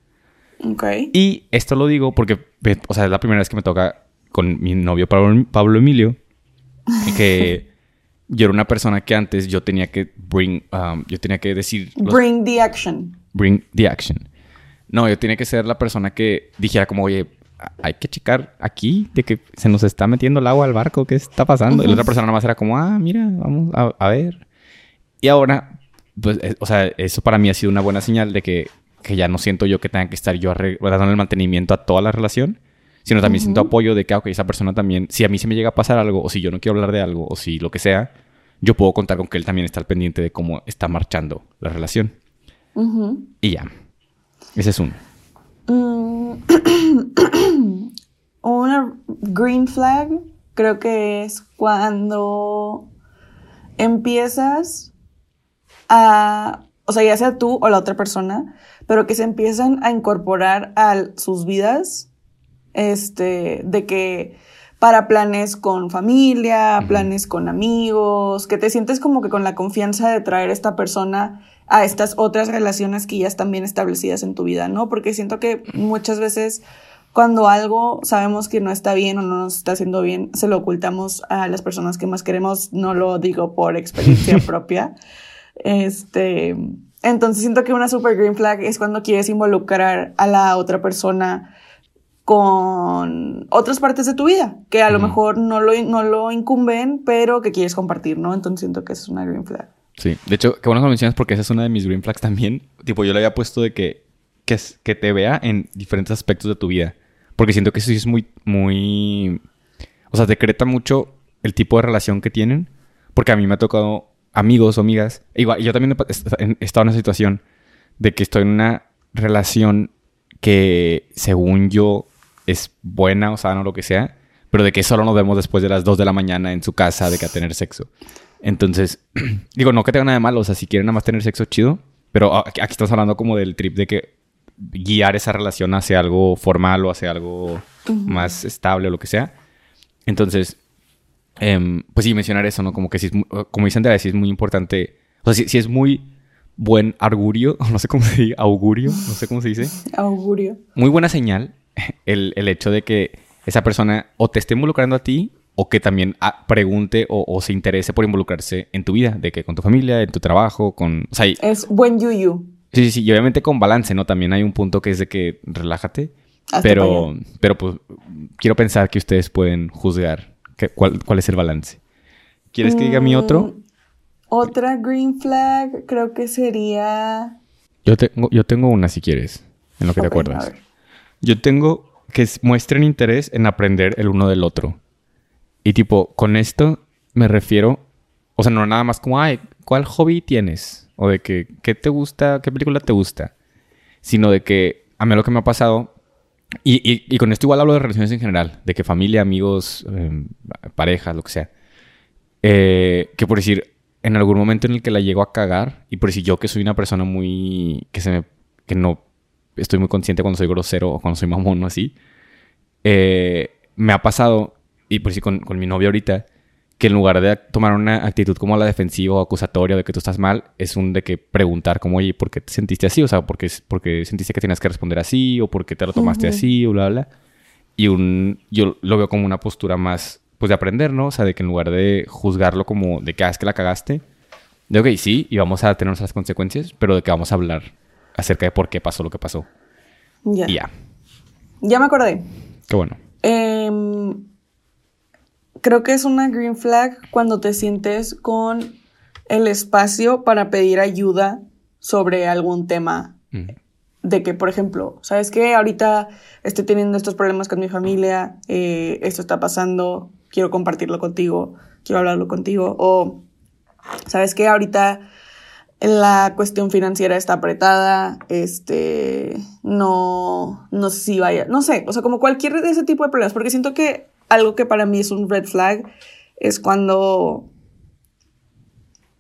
Ok. Y esto lo digo porque, o sea, es la primera vez que me toca con mi novio Pablo, Pablo Emilio. Que yo era una persona que antes yo tenía que bring, um, yo tenía que decir... bring the action. Bring the action. No, yo tenía que ser la persona que dijera como, oye, hay que checar aquí de que se nos está metiendo el agua al barco, ¿qué está pasando? Y la otra persona nada más era como, ah, mira, vamos a, ver. Y ahora, pues, eh, o sea, eso para mí ha sido una buena señal de que, que ya no siento yo que tenga que estar yo dando el mantenimiento a toda la relación, sino también siento apoyo de que, ok, esa persona también, si a mí se me llega a pasar algo, o si yo no quiero hablar de algo, o si lo que sea, yo puedo contar con que él también está al pendiente de cómo está marchando la relación. Y ya. Ese es uno. Mm. Una green flag creo que es cuando empiezas a, o sea, ya sea tú o la otra persona, pero que se empiezan a incorporar a sus vidas este, de que, para planes con familia, planes con amigos, que te sientes como que con la confianza de traer a esta persona a estas otras relaciones que ya están bien establecidas en tu vida, ¿no? Porque siento que muchas veces cuando algo sabemos que no está bien o no nos está haciendo bien, se lo ocultamos a las personas que más queremos, no lo digo por experiencia propia. Este, entonces siento que una super green flag es cuando quieres involucrar a la otra persona con otras partes de tu vida, que a lo mejor no lo, no lo incumben, pero que quieres compartir, ¿no? Entonces siento que es una green flag. Sí, de hecho, qué bueno que lo mencionas porque esa es una de mis green flags también. Tipo, yo le había puesto de que, que, que te vea en diferentes aspectos de tu vida. Porque siento que eso sí es muy, muy... O sea, decreta mucho el tipo de relación que tienen. Porque a mí me ha tocado amigos o amigas. Igual, yo también he estado en una situación de que estoy en una relación que, según yo, es buena o sana o lo que sea, pero de que solo nos vemos después de las 2 de la mañana en su casa de que a tener sexo. Entonces, digo, no que tenga nada de malo, o sea, si quieren nada más tener sexo, chido, pero aquí, estamos hablando como del trip de que guiar esa relación hacia algo formal o hacia algo más estable o lo que sea. Entonces, em, pues sí, mencionar eso, ¿no? Como que si es, como dicen de sí es muy importante, o sea, si, es muy buen augurio, no sé cómo se dice, augurio, no sé cómo se dice. Augurio. Muy buena señal el, hecho de que esa persona o te esté involucrando a ti o que también ah, pregunte o, se interese por involucrarse en tu vida, de que con tu familia, en tu trabajo, con... O sea, es buen yuyu. Sí, sí, sí, y obviamente con balance, ¿no? También hay un punto que es de que relájate, pero, pero pues quiero pensar que ustedes pueden juzgar cuál, cuál es el balance. ¿Quieres que diga mi otro? Mm, otra green flag creo que sería... Yo tengo, yo tengo una si quieres, en lo que te acuerdas. Yo tengo que muestren interés en aprender el uno del otro. Y tipo, con esto me refiero, o sea, no nada más como, ay, ¿cuál hobby tienes? O de que, ¿qué te gusta? ¿Qué película te gusta? Sino de que, a mí lo que me ha pasado, y, y, con esto igual hablo de relaciones en general, de que familia, amigos, em, parejas, lo que sea. Eh, que por decir, en algún momento en el que la llego a cagar, y por decir yo que soy una persona muy, que se me, que no estoy muy consciente cuando soy grosero o cuando soy mamón o así. Eh, me ha pasado, y por si con, con, mi novia ahorita, que en lugar de tomar una actitud como la defensiva o acusatoria de que tú estás mal, es un de que preguntar como, oye, ¿por qué te sentiste así? O sea, ¿por qué, porque sentiste que tenías que responder así? ¿O por qué te lo tomaste así? O bla, bla. Y un, yo lo veo como una postura más, pues, de aprender, ¿no? O sea, de que en lugar de juzgarlo como de que, ah, que la cagaste, de, ok, sí, y vamos a tener nuestras consecuencias, pero de que vamos a hablar acerca de por qué pasó lo que pasó. Ya. ya. Ya me acordé. Qué bueno. Em, creo que es una green flag cuando te sientes con el espacio para pedir ayuda sobre algún tema. De que, por ejemplo, ¿sabes qué? Ahorita estoy teniendo estos problemas con mi familia, eh, esto está pasando, quiero compartirlo contigo, quiero hablarlo contigo. O, ¿sabes qué? Ahorita la cuestión financiera está apretada, este, no, no sé si vaya, no sé, o sea, como cualquier de ese tipo de problemas, porque siento que algo que para mí es un red flag es cuando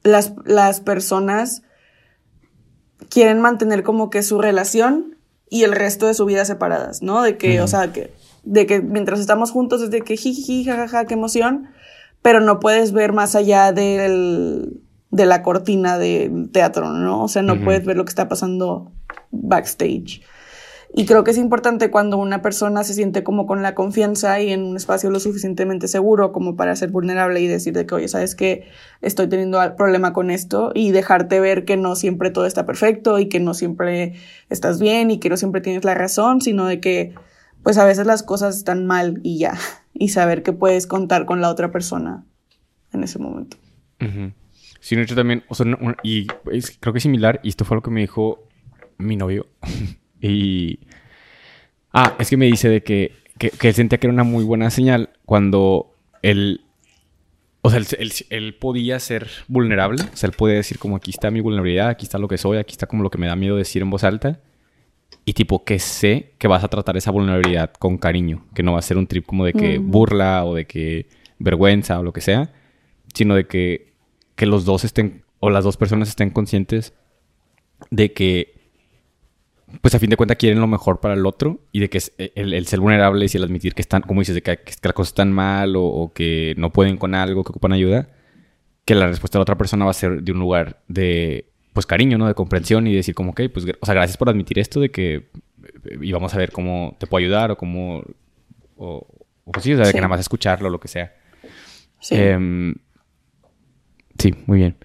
las, las personas quieren mantener como que su relación y el resto de su vida separadas, ¿no? De que, o sea, que, de que mientras estamos juntos es de que jiji, jajaja, qué emoción, pero no puedes ver más allá del, de la cortina de teatro, ¿no? O sea, no puedes ver lo que está pasando backstage. Y creo que es importante cuando una persona se siente como con la confianza y en un espacio lo suficientemente seguro como para ser vulnerable y decir de que, oye, sabes que estoy teniendo problema con esto y dejarte ver que no siempre todo está perfecto y que no siempre estás bien y que no siempre tienes la razón, sino de que pues a veces las cosas están mal y ya. Y saber que puedes contar con la otra persona en ese momento. Sí, hecho también, o sea, y creo que es similar, y esto fue lo que me dijo mi novio. y. Ah, es que me dice de que, que, él sentía que era una muy buena señal cuando él. O sea, él, él, podía ser vulnerable. O sea, él puede decir como aquí está mi vulnerabilidad, aquí está lo que soy, aquí está como lo que me da miedo decir en voz alta. Y tipo que sé que vas a tratar esa vulnerabilidad con cariño. Que no va a ser un trip como de que burla o de que vergüenza o lo que sea. Sino de que que los dos estén, o las dos personas estén conscientes de que pues a fin de cuentas quieren lo mejor para el otro y de que es eh, el, ser vulnerable y el admitir que están, como dices, de que, que las cosas están mal o, que no pueden con algo, que ocupan ayuda, que la respuesta de la otra persona va a ser de un lugar de, pues, cariño, ¿no? De comprensión y decir como, ok, pues, o sea, gracias por admitir esto de que, y vamos a ver cómo te puedo ayudar o cómo, o, o pues sí, o sea, de que nada más escucharlo o lo que sea. Sí. Em, sí, muy bien.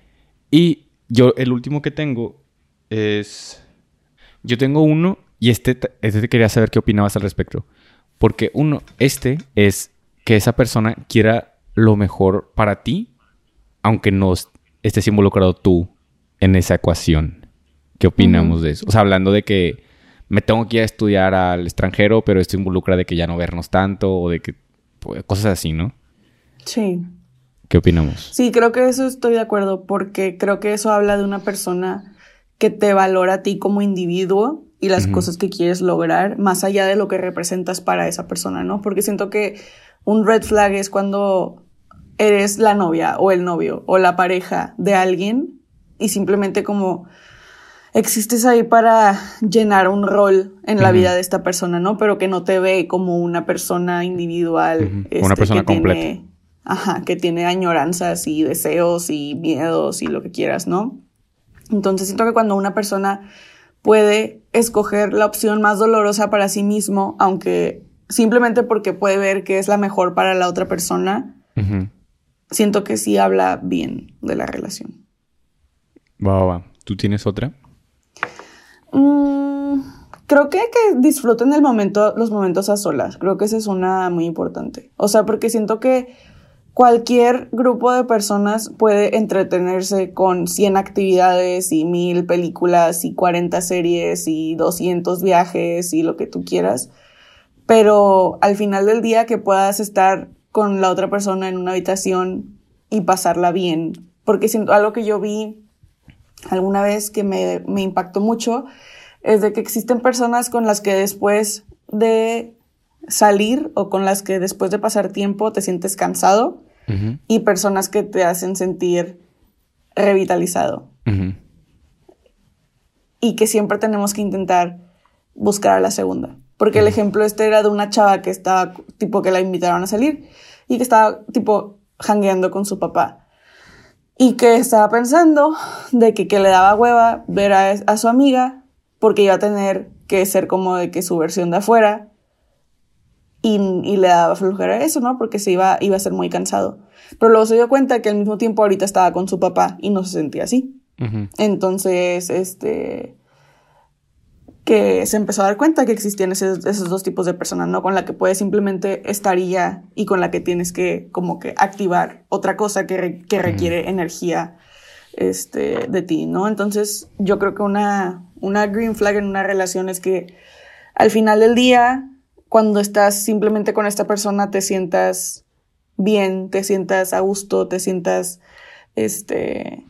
Y yo, el último que tengo es yo tengo uno y este, este quería saber qué opinabas al respecto. Porque uno, este es que esa persona quiera lo mejor para ti, aunque no estés involucrado tú en esa ecuación. ¿Qué opinamos de eso? O sea, hablando de que me tengo que ir a estudiar al extranjero, pero esto involucra de que ya no vernos tanto o de que pues, cosas así, ¿no? Sí. ¿Qué opinamos? Sí, creo que eso estoy de acuerdo porque creo que eso habla de una persona que te valora a ti como individuo y las cosas que quieres lograr, más allá de lo que representas para esa persona, ¿no? Porque siento que un red flag es cuando eres la novia o el novio o la pareja de alguien y simplemente como existes ahí para llenar un rol en la vida de esta persona, ¿no? Pero que no te ve como una persona individual. una este, persona completa. Ajá, que tiene añoranzas y deseos y miedos y lo que quieras, ¿no? Entonces siento que cuando una persona puede escoger la opción más dolorosa para sí mismo, aunque simplemente porque puede ver que es la mejor para la otra persona, siento que sí habla bien de la relación. Va, va, va. ¿Tú tienes otra? Mm, creo que que disfruten el momento, los momentos a solas. Creo que esa es una muy importante. O sea, porque siento que cualquier grupo de personas puede entretenerse con 100 actividades y 1000 películas y 40 series y 200 viajes y lo que tú quieras, pero al final del día que puedas estar con la otra persona en una habitación y pasarla bien, porque algo que yo vi alguna vez que me, me impactó mucho es de que existen personas con las que después de salir o con las que después de pasar tiempo te sientes cansado y personas que te hacen sentir revitalizado. Y que siempre tenemos que intentar buscar a la segunda. Porque el ejemplo este era de una chava que estaba, tipo, que la invitaron a salir y que estaba, tipo, jangueando con su papá. Y que estaba pensando de que, que le daba hueva ver a, a su amiga porque iba a tener que ser como de que su versión de afuera y, le daba flojera eso, ¿no? Porque se iba, iba a ser muy cansado. Pero luego se dio cuenta que al mismo tiempo ahorita estaba con su papá y no se sentía así. Entonces, este, que se empezó a dar cuenta que existían esos, dos tipos de personas, ¿no? Con la que puedes simplemente estar y ya y con la que tienes que como que activar otra cosa que, que requiere energía este, de ti, ¿no? Entonces, yo creo que una, una green flag en una relación es que al final del día cuando estás simplemente con esta persona te sientas bien, te sientas a gusto, te sientas, este,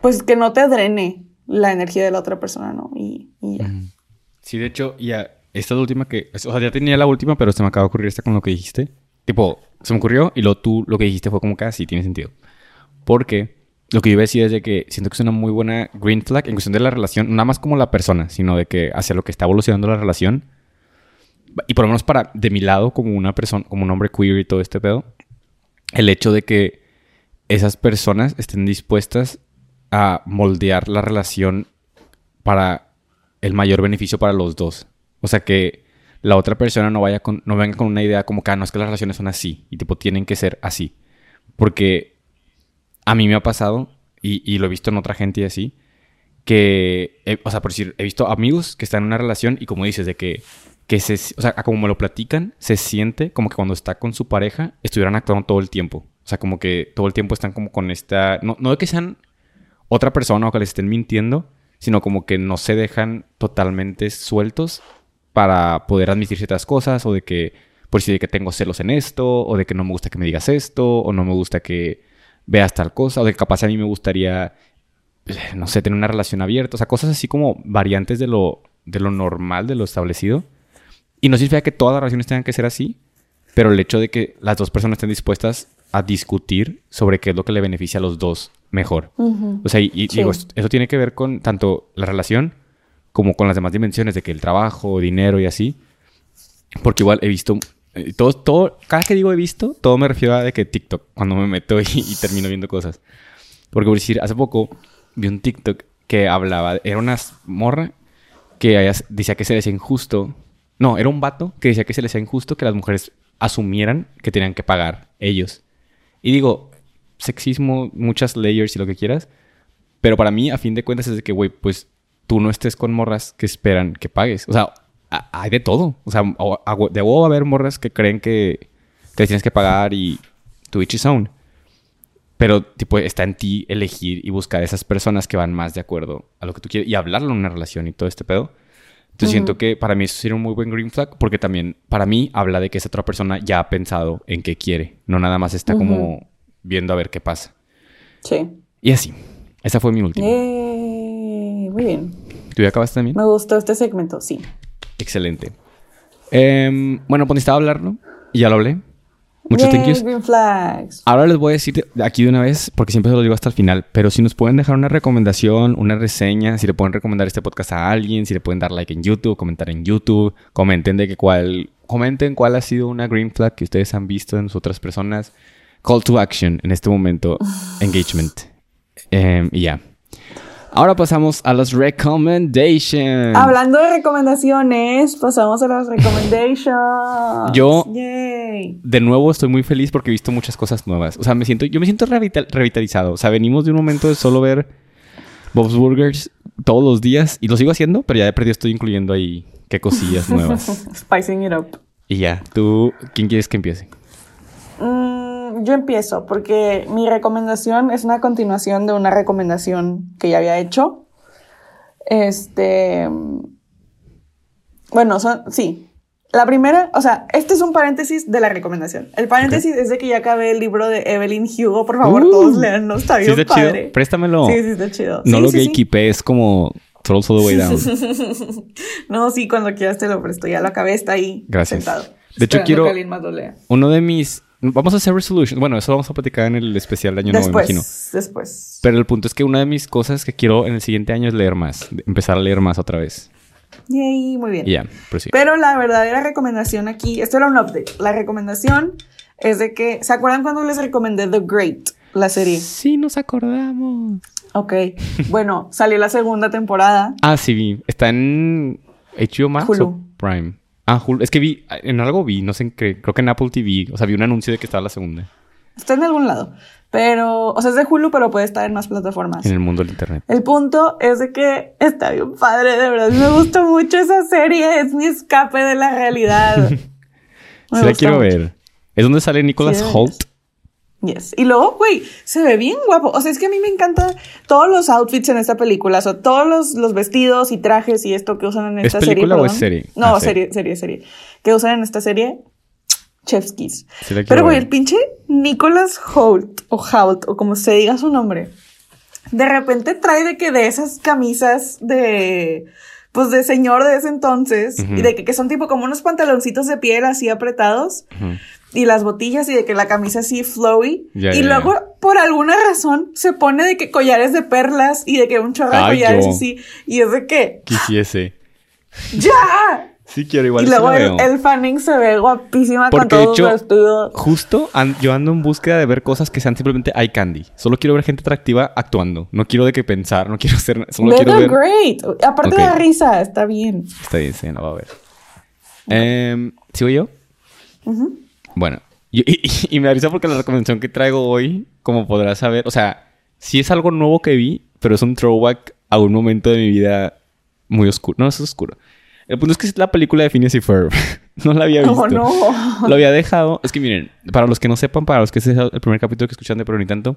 pues que no te drene la energía de la otra persona, ¿no? Y, ya. Sí, de hecho, ya, esta última que, o sea, ya tenía la última, pero se me acaba de ocurrir esta con lo que dijiste. Tipo, se me ocurrió y lo tú lo que dijiste fue como así ah, tiene sentido. Porque lo que yo iba a decir es de que siento que es una muy buena green flag en cuestión de la relación, nada más como la persona, sino de que hacia lo que está evolucionando la relación y por lo menos para, de mi lado, como una persona, como un hombre queer y todo este pedo, el hecho de que esas personas estén dispuestas a moldear la relación para el mayor beneficio para los dos. O sea, que la otra persona no vaya con, no venga con una idea como que, ah, no es que las relaciones son así y tipo tienen que ser así. Porque a mí me ha pasado, y, y lo he visto en otra gente y así, que, o sea, por decir, he visto amigos que están en una relación y como dices, de que que se, o sea, como me lo platican, se siente como que cuando está con su pareja estuvieran actuando todo el tiempo. O sea, como que todo el tiempo están como con esta, no, no de que sean otra persona o que les estén mintiendo, sino como que no se dejan totalmente sueltos para poder admitir ciertas cosas o de que, por si de que tengo celos en esto, o de que no me gusta que me digas esto, o no me gusta que veas tal cosa, o de que capaz a mí me gustaría, no sé, tener una relación abierta, o sea, cosas así como variantes de lo, de lo normal, de lo establecido y no significa que todas las relaciones tengan que ser así, pero el hecho de que las dos personas estén dispuestas a discutir sobre qué es lo que le beneficia a los dos mejor. O sea, y, digo, eso tiene que ver con tanto la relación como con las demás dimensiones de que el trabajo, dinero y así. Porque igual he visto eh, todo, todo, cada que digo he visto, todo me refiero a de que TikTok, cuando me meto y, y termino viendo cosas. Porque por decir, hace poco vi un TikTok que hablaba, era una morra que decía que se le hacía injusto. No, era un vato que decía que se le hacía injusto que las mujeres asumieran que tenían que pagar ellos. Y digo, sexismo, muchas layers y lo que quieras. Pero para mí, a fin de cuentas, es de que, güey, pues tú no estés con morras que esperan que pagues. O sea, hay de todo. O sea, o- a- de huevo va a haber morras que creen que, que les tienes que pagar y each his own. Pero, tipo, está en ti elegir y buscar esas personas que van más de acuerdo a lo que tú quieres y hablarlo en una relación y todo este pedo. Entonces siento que para mí eso sería un muy buen green flag porque también para mí habla de que esa otra persona ya ha pensado en qué quiere. No nada más está como viendo a ver qué pasa. Sí. Y así. Esa fue mi última. Yay, Muy bien. ¿Tú ya acabaste también? Me gustó este segmento, sí. Excelente. Em, bueno, pues necesitaba hablarlo y ya lo hablé. Muchos Yay, thank yous. Green flags. Ahora les voy a decir de- aquí de una vez, porque siempre se lo digo hasta el final, pero si nos pueden dejar una recomendación, una reseña, si le pueden recomendar este podcast a alguien, si le pueden dar like en YouTube, comentar en YouTube, comenten de que cuál, comenten cuál ha sido una green flag que ustedes han visto en otras personas. Call to action en este momento, engagement. Em, y ya. Ahora pasamos a las recommendations. Hablando de recomendaciones, pasamos a las recommendations. Yo- Yay. de nuevo estoy muy feliz porque he visto muchas cosas nuevas. O sea, me siento, yo me siento revital- revitalizado. O sea, venimos de un momento de solo ver Bob's Burgers todos los días y lo sigo haciendo, pero ya de perdido estoy incluyendo ahí qué cosillas nuevas. Spicing it up. y ya, tú, ¿quién quieres que empiece? Mm, yo empiezo porque mi recomendación es una continuación de una recomendación que ya había hecho. Este. Bueno, son. Sí. La primera, o sea, este es un paréntesis de la recomendación. El paréntesis es de que ya acabé el libro de Evelyn Hugo. Por favor, Uh. todos leanlo. Está ¿Sí bien está padre. chido? Préstamelo. Sí, sí, está chido. No Sí, lo sí, sí. gatekeepé, es como Trolls All the Way Down. No, sí, cuando quieras te lo presto. Ya lo acabé, está ahí. Gracias. Sentado. De hecho, quiero- que alguien más lo lea. Uno de mis... Vamos a hacer resolution. Bueno, eso lo vamos a platicar en el especial de Año Nuevo, me Después, imagino. después. Pero el punto es que una de mis cosas que quiero en el siguiente año es leer más. Empezar a leer más otra vez. Yay, muy bien. Ya, pero sí. Pero la verdadera recomendación aquí, esto era un update. La recomendación es de que, ¿se acuerdan cuando les recomendé The Great, la serie? Sí, nos acordamos. Ok, bueno, salió la segunda temporada. Ah, sí. Está en HBO Max Hulu. o Prime. Ah, Hulu. Es que vi, en algo vi, no sé creo que en Apple TV. O sea, vi un anuncio de que estaba la segunda Está en algún lado. Pero, o sea, es de Hulu, pero puede estar en más plataformas. en el mundo del internet. El punto es de que está bien padre, de verdad. Me gusta mucho esa serie. Es mi escape de la realidad. Me Sí la quiero mucho. ver. Es donde sale Nicholas Sí. Holt. Yes. Y luego, güey, se ve bien guapo. O sea, es que a mí me encantan todos los outfits en esta película. O sea, todos los, los vestidos y trajes y esto que usan en ¿Es esta serie. película o es serie? No, Ah, serie, serie, serie. Que usan en esta serie. Chef's Kiss. Sí Pero, güey, el pinche Nicholas Holt, o Holt, o como se diga su nombre, de repente trae de que de esas camisas de, pues de señor de ese entonces, Ujú. y de que, que son tipo como unos pantaloncitos de piel así apretados, Ujú. Y las botillas y de que la camisa así flowy. Ya, y ya, luego, ya. por alguna razón, se pone de que collares de perlas y de que un chorro de collares así. Y es de que, Quisiese. ¡ya! Sí quiero, igual y luego el, veo. el Fanning se ve guapísima Porque, con de todo hecho. Justo an- yo ando en búsqueda de ver cosas que sean simplemente eye candy. Solo quiero ver gente atractiva actuando. No quiero de qué pensar, no quiero hacer. Solo quiero ver. Great. Aparte Ok. de la risa, está bien. Está bien, sí, no va a ver. Em, ¿Sigo yo? Bueno, y, y- y me da risa porque la recomendación que traigo hoy, como podrás saber, o sea, sí es algo nuevo que vi, pero es un throwback a un momento de mi vida muy oscuro. No, es oscuro. El punto es que es la película de Phineas y Ferb. no la había visto. Oh, no. Lo había dejado. Es que miren, para los que no sepan, para los que es el primer capítulo que escuchan de Pero Ni Tanto,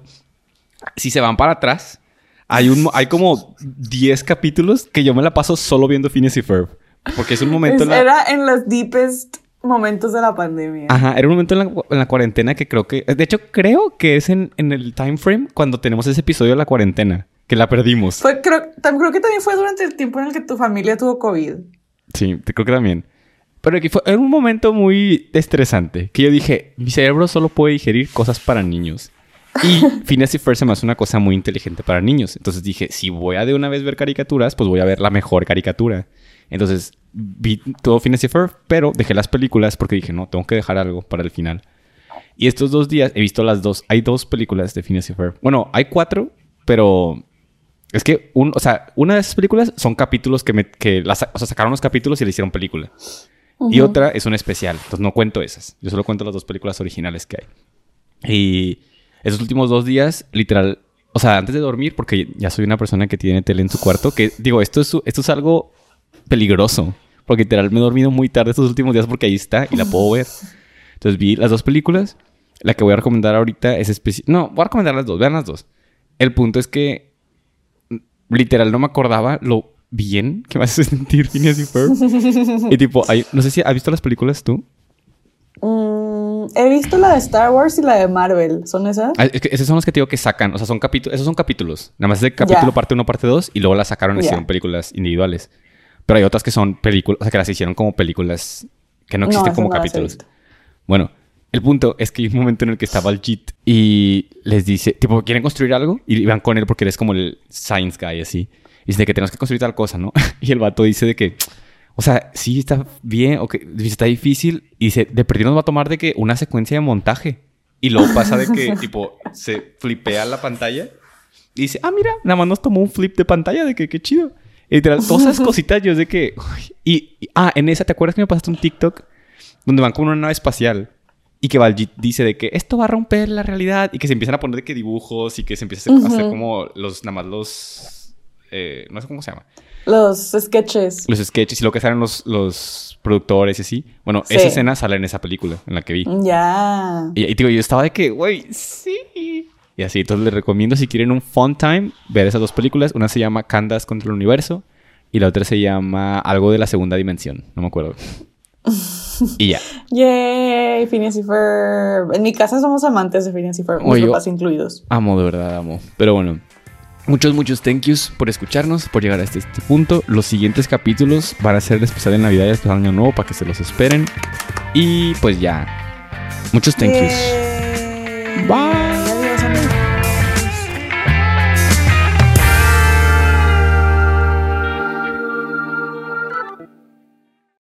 si se van para atrás, hay, un, hay como 10 capítulos que yo me la paso solo viendo Phineas y Ferb. Porque es un momento... Es- en la- Era en los deepest momentos de la pandemia. Ajá, era un momento en la, en la cuarentena que creo que... De hecho, creo que es en, en el time frame cuando tenemos ese episodio de la cuarentena. Que la perdimos. Fue, creo, tam- creo que también fue durante el tiempo en el que tu familia tuvo COVID. Sí, te- creo que también. Pero aquí fue, era un momento muy estresante. Que yo dije, mi cerebro solo puede digerir cosas para niños. Y Phineas y Ferb se me hace una cosa muy inteligente para niños. Entonces dije, si voy a de una vez ver caricaturas, pues voy a ver la mejor caricatura. Entonces vi todo Phineas y Ferb, pero dejé las películas porque dije, no, tengo que dejar algo para el final. Y estos dos días he visto las dos. Hay dos películas de Phineas y Ferb. Bueno, hay cuatro, pero es que, un, o sea, una de esas películas son capítulos que, me, que las, o sea, sacaron los capítulos y le hicieron película. Y otra es un especial. Entonces no cuento esas. Yo solo cuento las dos películas originales que hay. Y esos últimos dos días, literal, o sea, antes de dormir, porque ya soy una persona que tiene tele en su cuarto, que digo, esto es, esto es algo peligroso. Porque literal me he dormido muy tarde estos últimos días porque ahí está y la puedo ver. Entonces vi las dos películas. La que voy a recomendar ahorita es especial. No, voy a recomendar las dos. Vean las dos. El punto es que literal no me acordaba lo bien que me hace sentir Phineas y Ferb. y tipo, hay, no sé si has visto las películas tú. Mm, he visto la de Star Wars y la de Marvel. ¿Son esas? Ah, es que esos son los que te digo que sacan. O sea, son capítulos. Esos son capítulos. Nada más es de capítulo parte 1, parte 2. Y luego las sacaron y hicieron películas individuales. Pero hay otras que son películas. O sea, que las hicieron como películas que no existen como capítulos. Bueno, el punto es que hay un momento en el que estaba el JIT y les dice, tipo, ¿quieren construir algo? Y van con él porque eres como el science guy, así. Y dice que tenemos que construir tal cosa, ¿no? y el vato dice de que, o sea, sí está bien, o que está difícil. Y dice, de perdido nos va a tomar de que una secuencia de montaje. Y luego pasa de que, tipo, se flipea la pantalla. Y dice, ah, mira, nada más nos tomó un flip de pantalla de que qué chido. Literal, todas esas cositas, yo es de que. y, ah, en esa, ¿te acuerdas que me pasaste un TikTok? Donde van con una nave espacial. Y que Valjit dice de que esto va a romper la realidad. Y que se empiezan a poner de que dibujos y que se empieza a hacer, como los, nada más los. Eh, no sé cómo se llama. Los sketches. Los sketches y lo que salen los, los productores y así. Bueno, esa escena sale en esa película en la que vi. Ya. Y, digo, yo estaba de que, güey, sí. Y así, entonces les recomiendo si quieren un fun time, ver esas dos películas. Una se llama Candas contra el universo y la otra se llama algo de la segunda dimensión. No me acuerdo. y ya. Yay, Phineas y Ferb. En mi casa somos amantes de Phineas y Ferb, mis papás incluidos. Amo, de verdad, amo. Pero bueno, Muchos, muchos thank yous por escucharnos, por llegar hasta este punto. Los siguientes capítulos van a ser el especial de Navidad y el especial Año Nuevo para que se los esperen. Y pues ya. Muchos thank yous. Bye.